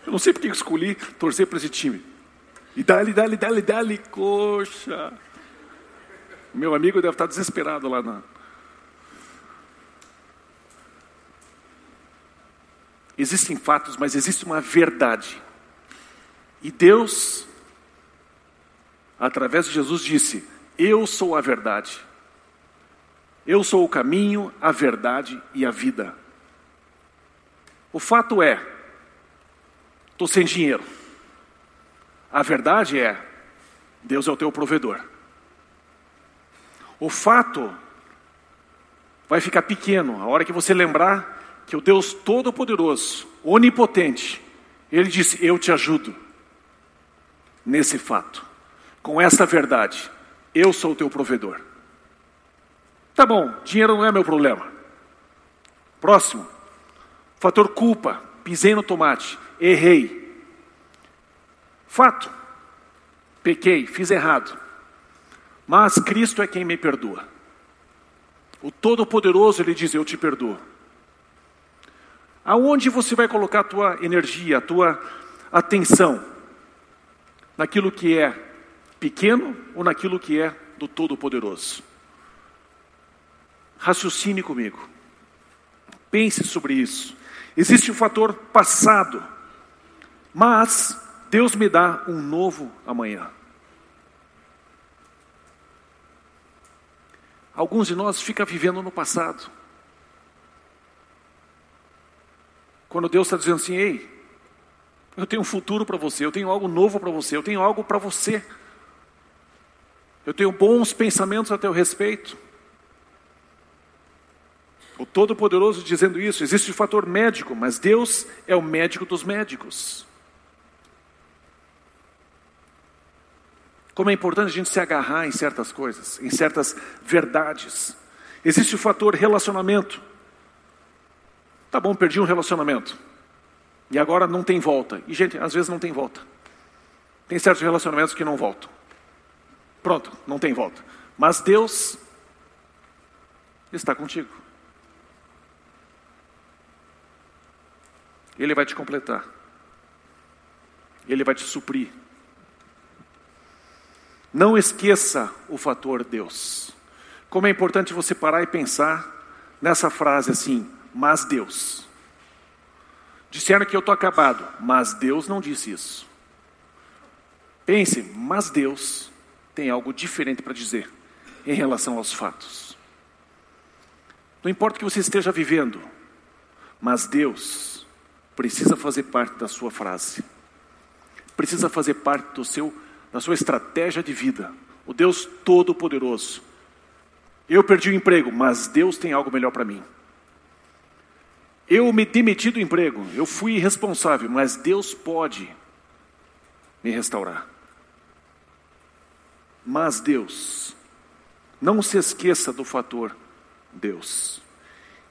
Eu não sei porque escolhi torcer para esse time. E dali, dali, dali, dali, coxa. Meu amigo deve estar desesperado lá na. Existem fatos, mas existe uma verdade. E Deus, através de Jesus, disse: Eu sou a verdade. Eu sou o caminho, a verdade e a vida. O fato é, estou sem dinheiro. A verdade é, Deus é o teu provedor. O fato vai ficar pequeno a hora que você lembrar que o Deus Todo-Poderoso, Onipotente, Ele disse: Eu te ajudo nesse fato, com essa verdade. Eu sou o teu provedor. Tá bom, dinheiro não é meu problema. Próximo. Fator culpa. Pisei no tomate. Errei. Fato. Pequei, fiz errado. Mas Cristo é quem me perdoa. O Todo-Poderoso, Ele diz: Eu te perdoo. Aonde você vai colocar a tua energia, a tua atenção? Naquilo que é pequeno ou naquilo que é do Todo-Poderoso? Raciocine comigo. Pense sobre isso. Existe o fator passado, mas Deus me dá um novo amanhã. Alguns de nós ficam vivendo no passado. Quando Deus está dizendo assim, ei, eu tenho um futuro para você, eu tenho algo novo para você, eu tenho algo para você. Eu tenho bons pensamentos a teu respeito. O Todo-Poderoso dizendo isso, existe o fator médico, mas Deus é o médico dos médicos. Como é importante a gente se agarrar em certas coisas, em certas verdades. Existe o fator relacionamento. Tá bom, perdi um relacionamento. E agora não tem volta. E, gente, às vezes não tem volta. Tem certos relacionamentos que não voltam. Pronto, não tem volta. Mas Deus está contigo. Ele vai te completar. Ele vai te suprir. Não esqueça o fator Deus. Como é importante você parar e pensar nessa frase assim, mas Deus. Disseram que eu estou acabado, mas Deus não disse isso. Pense, mas Deus tem algo diferente para dizer em relação aos fatos. Não importa o que você esteja vivendo, mas Deus precisa fazer parte da sua frase, precisa fazer parte do seu, da sua estratégia de vida. O Deus Todo-Poderoso. Eu perdi o emprego, mas Deus tem algo melhor para mim. Eu me demiti do emprego, eu fui irresponsável, mas Deus pode me restaurar. Mas Deus, não se esqueça do fator Deus.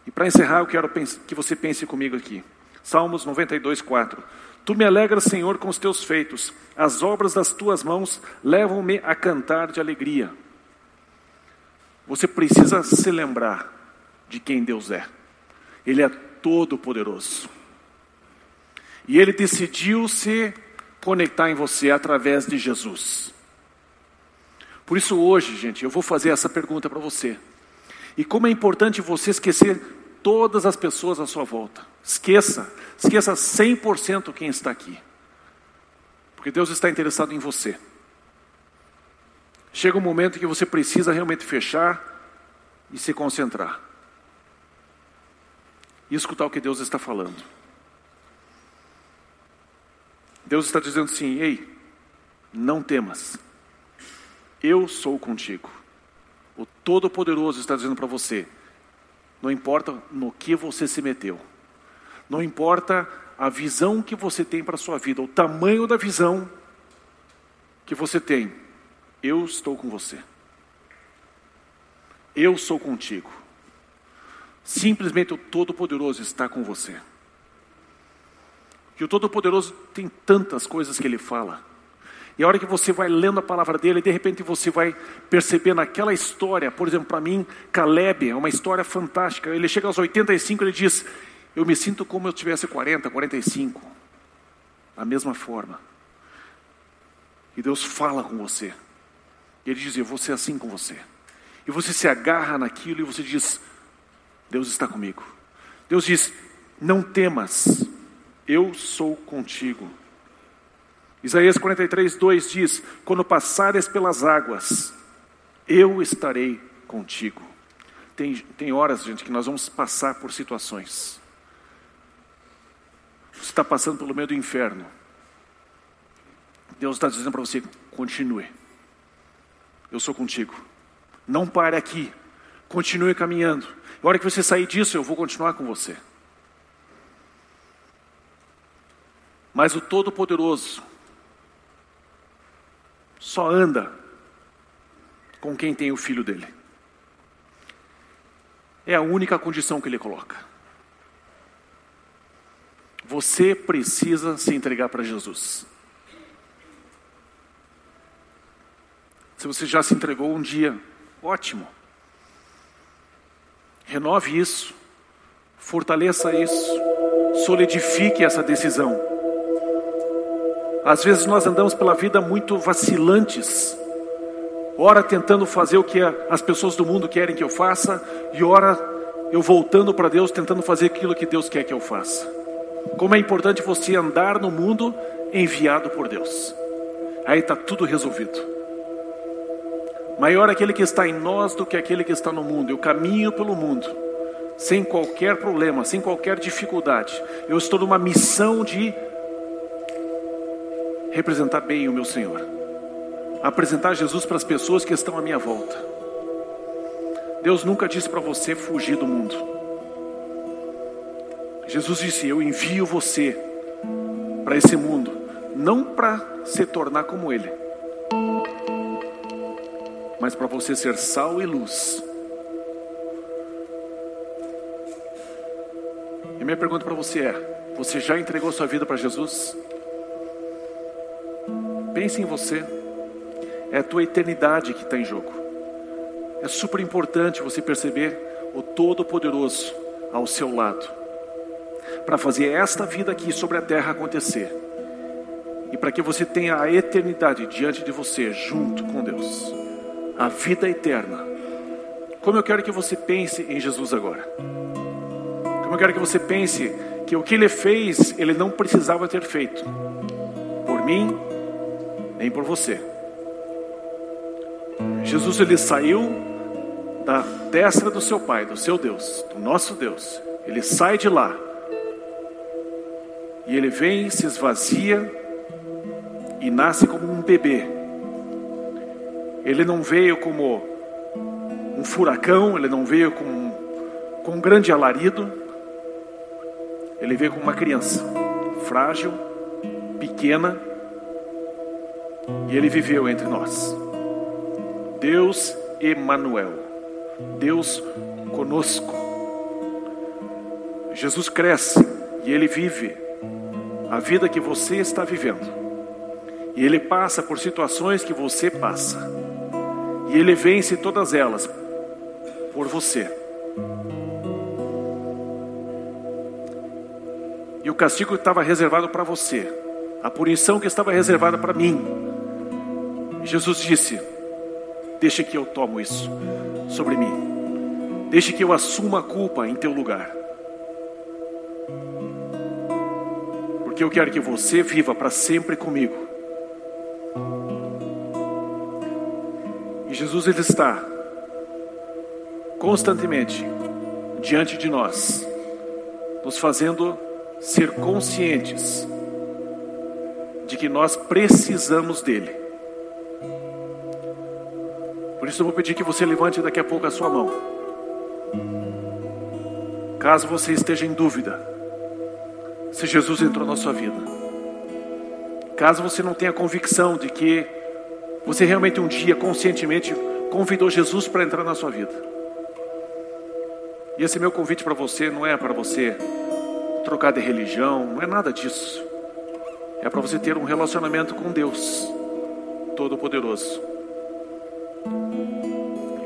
E para encerrar, eu quero que você pense comigo aqui. Salmos 92, 4. Tu me alegras, Senhor, com os teus feitos, as obras das tuas mãos levam-me a cantar de alegria. Você precisa se lembrar de quem Deus é. Ele é todo-poderoso. E ele decidiu se conectar em você através de Jesus. Por isso, hoje, gente, eu vou fazer essa pergunta para você. E como é importante você esquecer todas as pessoas à sua volta. Esqueça, esqueça 100% quem está aqui. Porque Deus está interessado em você. Chega um momento que você precisa realmente fechar e se concentrar. E escutar o que Deus está falando. Deus está dizendo assim: ei, não temas, eu sou contigo. O Todo-Poderoso está dizendo para você: não importa no que você se meteu, não importa a visão que você tem para a sua vida, o tamanho da visão que você tem, eu estou com você. Eu sou contigo. Simplesmente o Todo-Poderoso está com você. E o Todo-Poderoso tem tantas coisas que ele fala. E a hora que você vai lendo a palavra dele, de repente você vai perceber naquela história, por exemplo, para mim, Caleb é uma história fantástica. Ele chega aos 85, ele diz: Eu me sinto como eu tivesse 40, 45. Da mesma forma. E Deus fala com você. E ele diz: Eu vou ser assim com você. E você se agarra naquilo e você diz: Deus está comigo. Deus diz: Não temas, eu sou contigo. Isaías 43, 2 diz: Quando passares pelas águas, eu estarei contigo. Tem, tem horas, gente, que nós vamos passar por situações. Você está passando pelo meio do inferno. Deus está dizendo para você: continue. Eu sou contigo. Não pare aqui. Continue caminhando. A hora que você sair disso, eu vou continuar com você. Mas o Todo-Poderoso só anda com quem tem o filho dele. É a única condição que ele coloca. Você precisa se entregar para Jesus. Se você já se entregou um dia, ótimo. Renove isso, fortaleça isso, solidifique essa decisão. Às vezes nós andamos pela vida muito vacilantes, ora tentando fazer o que as pessoas do mundo querem que eu faça, e ora eu voltando para Deus tentando fazer aquilo que Deus quer que eu faça. Como é importante você andar no mundo enviado por Deus. Aí está tudo resolvido. Maior aquele que está em nós do que aquele que está no mundo. Eu caminho pelo mundo, sem qualquer problema, sem qualquer dificuldade. Eu estou numa missão de representar bem o meu Senhor, apresentar Jesus para as pessoas que estão à minha volta. Deus nunca disse para você fugir do mundo. Jesus disse: Eu envio você para esse mundo, não para se tornar como Ele mas para você ser sal e luz. E minha pergunta para você é: você já entregou sua vida para Jesus? Pense em você. É a tua eternidade que está em jogo. É super importante você perceber o Todo-Poderoso ao seu lado, para fazer esta vida aqui sobre a terra acontecer, e para que você tenha a eternidade diante de você, junto com Deus a vida eterna. Como eu quero que você pense em Jesus agora. Como eu quero que você pense que o que ele fez, ele não precisava ter feito. Por mim, nem por você. Jesus ele saiu da destra do seu Pai, do seu Deus, do nosso Deus. Ele sai de lá. E ele vem, se esvazia e nasce como um bebê. Ele não veio como um furacão, ele não veio com, com um grande alarido. Ele veio como uma criança, frágil, pequena, e ele viveu entre nós. Deus Emanuel, Deus conosco. Jesus cresce e ele vive a vida que você está vivendo. E ele passa por situações que você passa. E ele vence todas elas por você. E o castigo que estava reservado para você, a punição que estava reservada para mim. Jesus disse: Deixa que eu tomo isso sobre mim. Deixa que eu assuma a culpa em teu lugar. Porque eu quero que você viva para sempre comigo. E Jesus ele está constantemente diante de nós, nos fazendo ser conscientes de que nós precisamos dele. Por isso eu vou pedir que você levante daqui a pouco a sua mão. Caso você esteja em dúvida se Jesus entrou na sua vida. Caso você não tenha convicção de que você realmente um dia conscientemente convidou Jesus para entrar na sua vida. E esse meu convite para você não é para você trocar de religião, não é nada disso. É para você ter um relacionamento com Deus Todo-Poderoso.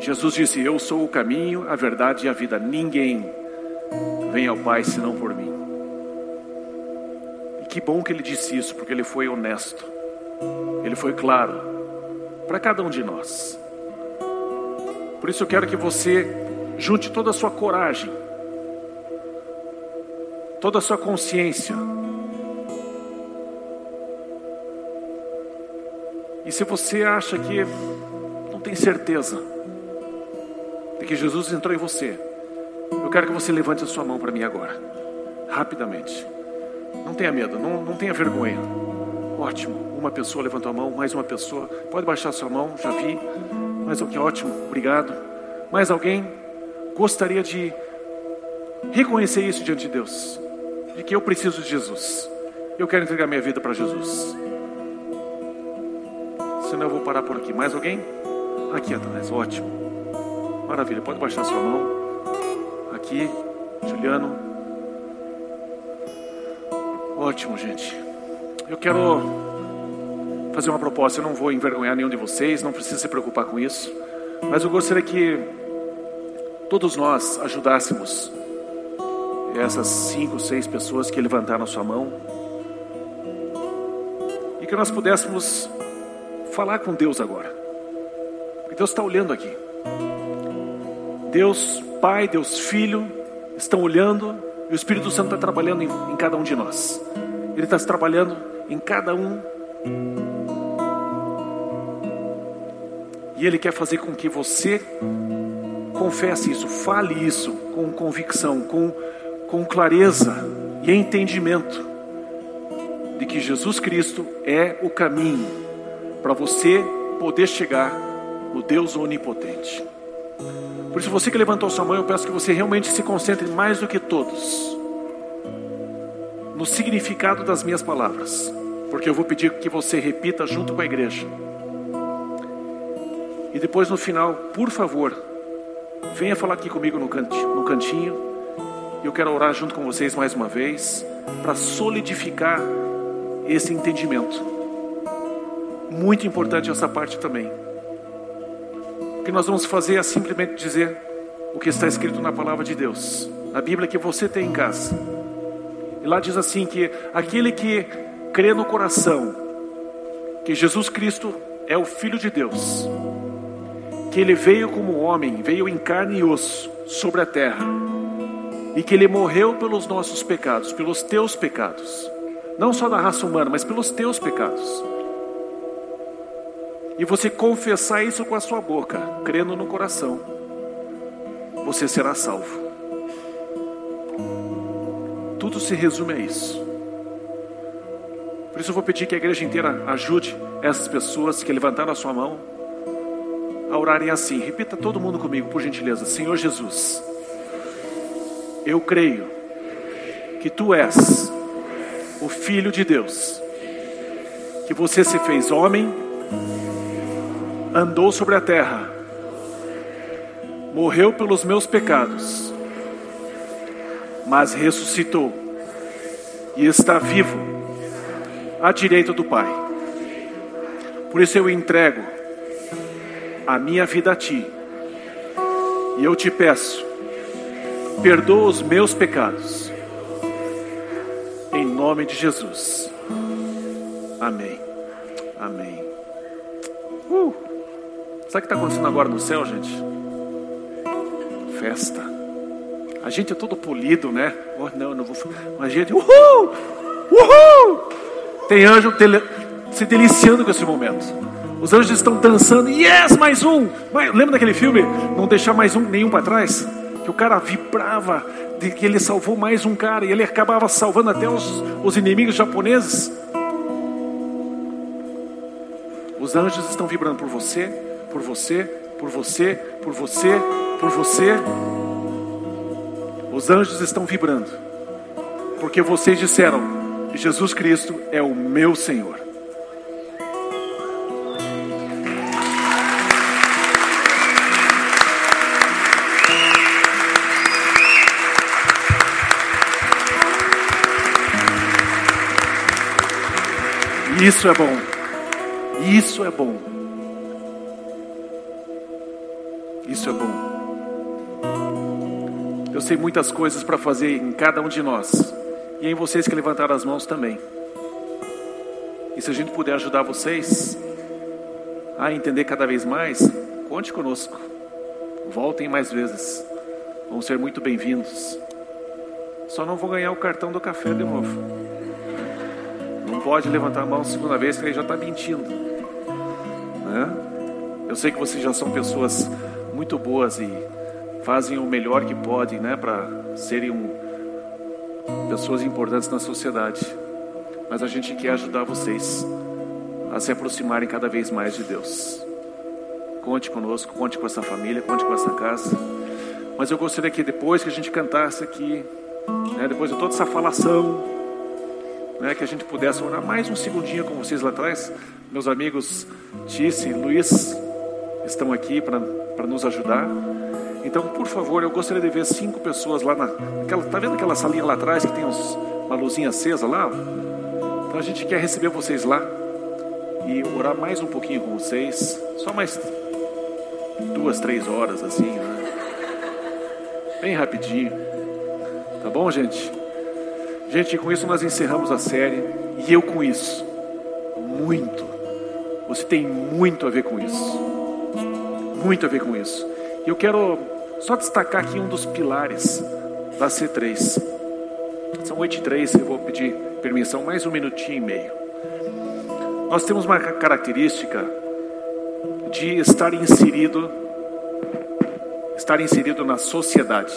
Jesus disse: Eu sou o caminho, a verdade e a vida. Ninguém vem ao Pai senão por mim. E que bom que ele disse isso, porque ele foi honesto, ele foi claro para cada um de nós. Por isso eu quero que você junte toda a sua coragem, toda a sua consciência. E se você acha que tem certeza, de que Jesus entrou em você, eu quero que você levante a sua mão para mim agora, rapidamente. Não tenha medo, não, não tenha vergonha. Ótimo, uma pessoa levantou a mão, mais uma pessoa. Pode baixar a sua mão, já vi. Mais alguém, ótimo, obrigado. Mais alguém gostaria de reconhecer isso diante de Deus, de que eu preciso de Jesus. Eu quero entregar minha vida para Jesus. Senão eu vou parar por aqui. Mais alguém? Aqui atrás, ótimo. Maravilha, pode baixar sua mão. Aqui, Juliano. Ótimo, gente. Eu quero fazer uma proposta. Eu não vou envergonhar nenhum de vocês, não precisa se preocupar com isso. Mas eu gostaria que todos nós ajudássemos essas cinco, seis pessoas que levantaram sua mão e que nós pudéssemos falar com Deus agora. Deus está olhando aqui. Deus Pai, Deus Filho estão olhando e o Espírito Santo está trabalhando em, em cada um de nós. Ele está trabalhando em cada um. E Ele quer fazer com que você confesse isso, fale isso com convicção, com, com clareza e entendimento de que Jesus Cristo é o caminho para você poder chegar no Deus Onipotente. Por isso, você que levantou sua mão, eu peço que você realmente se concentre mais do que todos no significado das minhas palavras, porque eu vou pedir que você repita junto com a igreja. E depois, no final, por favor, venha falar aqui comigo no cantinho. No cantinho. Eu quero orar junto com vocês mais uma vez para solidificar esse entendimento. Muito importante essa parte também. O que nós vamos fazer é simplesmente dizer o que está escrito na palavra de Deus, na Bíblia que você tem em casa. E lá diz assim que aquele que crê no coração que Jesus Cristo é o Filho de Deus, que ele veio como homem, veio em carne e osso sobre a terra, e que Ele morreu pelos nossos pecados, pelos teus pecados, não só da raça humana, mas pelos teus pecados. E você confessar isso com a sua boca, crendo no coração, você será salvo. Tudo se resume a isso. Por isso eu vou pedir que a igreja inteira ajude essas pessoas que levantaram a sua mão a orarem assim. Repita todo mundo comigo, por gentileza. Senhor Jesus, eu creio que tu és o Filho de Deus, que você se fez homem, andou sobre a terra, morreu pelos meus pecados, mas ressuscitou e está vivo à direita do Pai. Por isso eu entrego a minha vida a Ti. E eu te peço, perdoa os meus pecados. Em nome de Jesus. Amém. Amém. Uh! Sabe o que está acontecendo agora no céu, gente? Festa. A gente é todo polido, né? Oh, não, não vou. A gente, uhul! Uhul! Tem anjo tele, se deliciando com esse momento. Os anjos estão dançando. Yes, mais um! Lembra daquele filme? Não deixar mais um, nenhum para trás? Que o cara vibrava de que ele salvou mais um cara e ele acabava salvando até os, os inimigos japoneses. Os anjos estão vibrando por você, por você, por você, por você, por você. Os anjos estão vibrando, porque vocês disseram: Jesus Cristo é o meu Senhor. Isso é bom. Isso é bom. Isso é bom. Eu sei muitas coisas para fazer em cada um de nós e em vocês que levantaram as mãos também. E se a gente puder ajudar vocês a entender cada vez mais, conte conosco. Voltem mais vezes. Vão ser muito bem-vindos. Só não vou ganhar o cartão do café de novo. Não pode levantar a mão segunda vez, que aí já está mentindo. Né? Eu sei que vocês já são pessoas muito boas e fazem o melhor que podem, né, para serem um pessoas importantes na sociedade, mas a gente quer ajudar vocês a se aproximarem cada vez mais de Deus. Conte conosco, conte com essa família, conte com essa casa. Mas eu gostaria que depois que a gente cantasse aqui, né, depois de toda essa falação, né, que a gente pudesse orar mais um segundinho com vocês lá atrás. Meus amigos Tice e Luiz estão aqui para nos ajudar. Então, por favor, eu gostaria de ver cinco pessoas lá na. Aquela, tá vendo aquela salinha lá atrás que tem uns, uma luzinha acesa lá? Então a gente quer receber vocês lá e orar mais um pouquinho com vocês. Só mais duas, três horas assim, né? Bem rapidinho. Tá bom, gente? Gente, com isso nós encerramos a série. E eu com isso. Muito. Você tem muito a ver com isso. Muito a ver com isso. Eu quero só destacar aqui um dos pilares da C3. São 8 e 3, eu vou pedir permissão, mais um minutinho e meio. Nós temos uma característica de estar inserido, estar inserido na sociedade.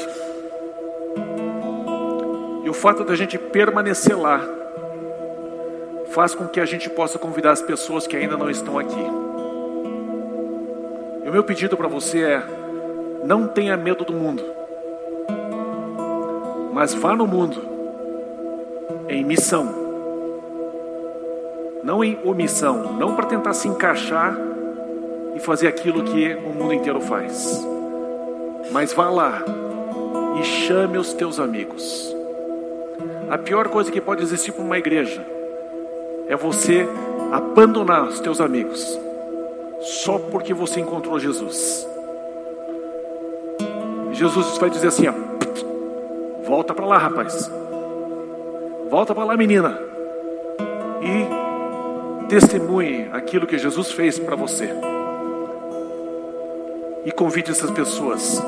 E o fato da gente permanecer lá faz com que a gente possa convidar as pessoas que ainda não estão aqui. E o meu pedido para você é não tenha medo do mundo, mas vá no mundo em missão, não em omissão, não para tentar se encaixar e fazer aquilo que o mundo inteiro faz, mas vá lá e chame os teus amigos. A pior coisa que pode existir para uma igreja é você abandonar os teus amigos só porque você encontrou Jesus. Jesus vai dizer assim: ó, volta para lá, rapaz. Volta para lá, menina. E testemunhe aquilo que Jesus fez para você. E convide essas pessoas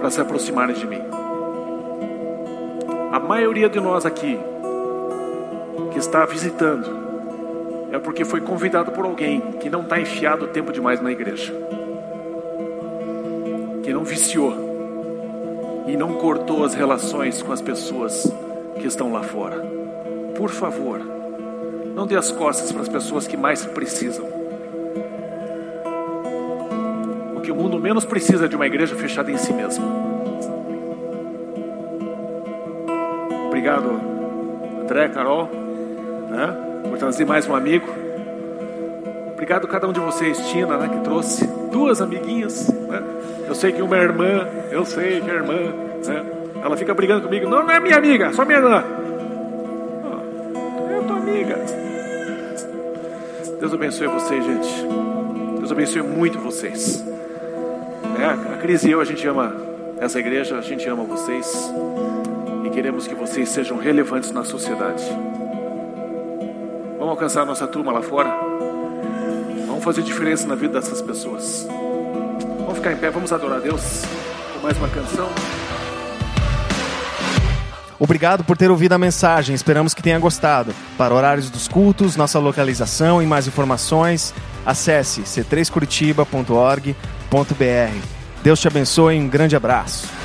para se aproximarem de mim. A maioria de nós aqui que está visitando é porque foi convidado por alguém que não está enfiado tempo demais na igreja, que não viciou e não cortou as relações com as pessoas que estão lá fora. Por favor, não dê as costas para as pessoas que mais precisam. O que o mundo menos precisa é de uma igreja fechada em si mesma. Obrigado, André, Carol, né, por trazer mais um amigo. Obrigado a cada um de vocês, Tina, né, que trouxe duas amiguinhas. Né? Eu sei que uma é irmã, eu sei que é irmã. Né? Ela fica brigando comigo. Não, não é minha amiga, só minha irmã. Oh, é tua amiga. Deus abençoe vocês, gente. Deus abençoe muito vocês. É, a Cris e eu, a gente ama essa igreja, a gente ama vocês e queremos que vocês sejam relevantes na sociedade. Vamos alcançar a nossa turma lá fora. Vamos fazer diferença na vida dessas pessoas. Vamos ficar em pé, vamos adorar a Deus com mais uma canção. Obrigado por ter ouvido a mensagem, esperamos que tenha gostado. Para horários dos cultos, nossa localização e mais informações, acesse c3curitiba.org.br. Deus te abençoe e um grande abraço.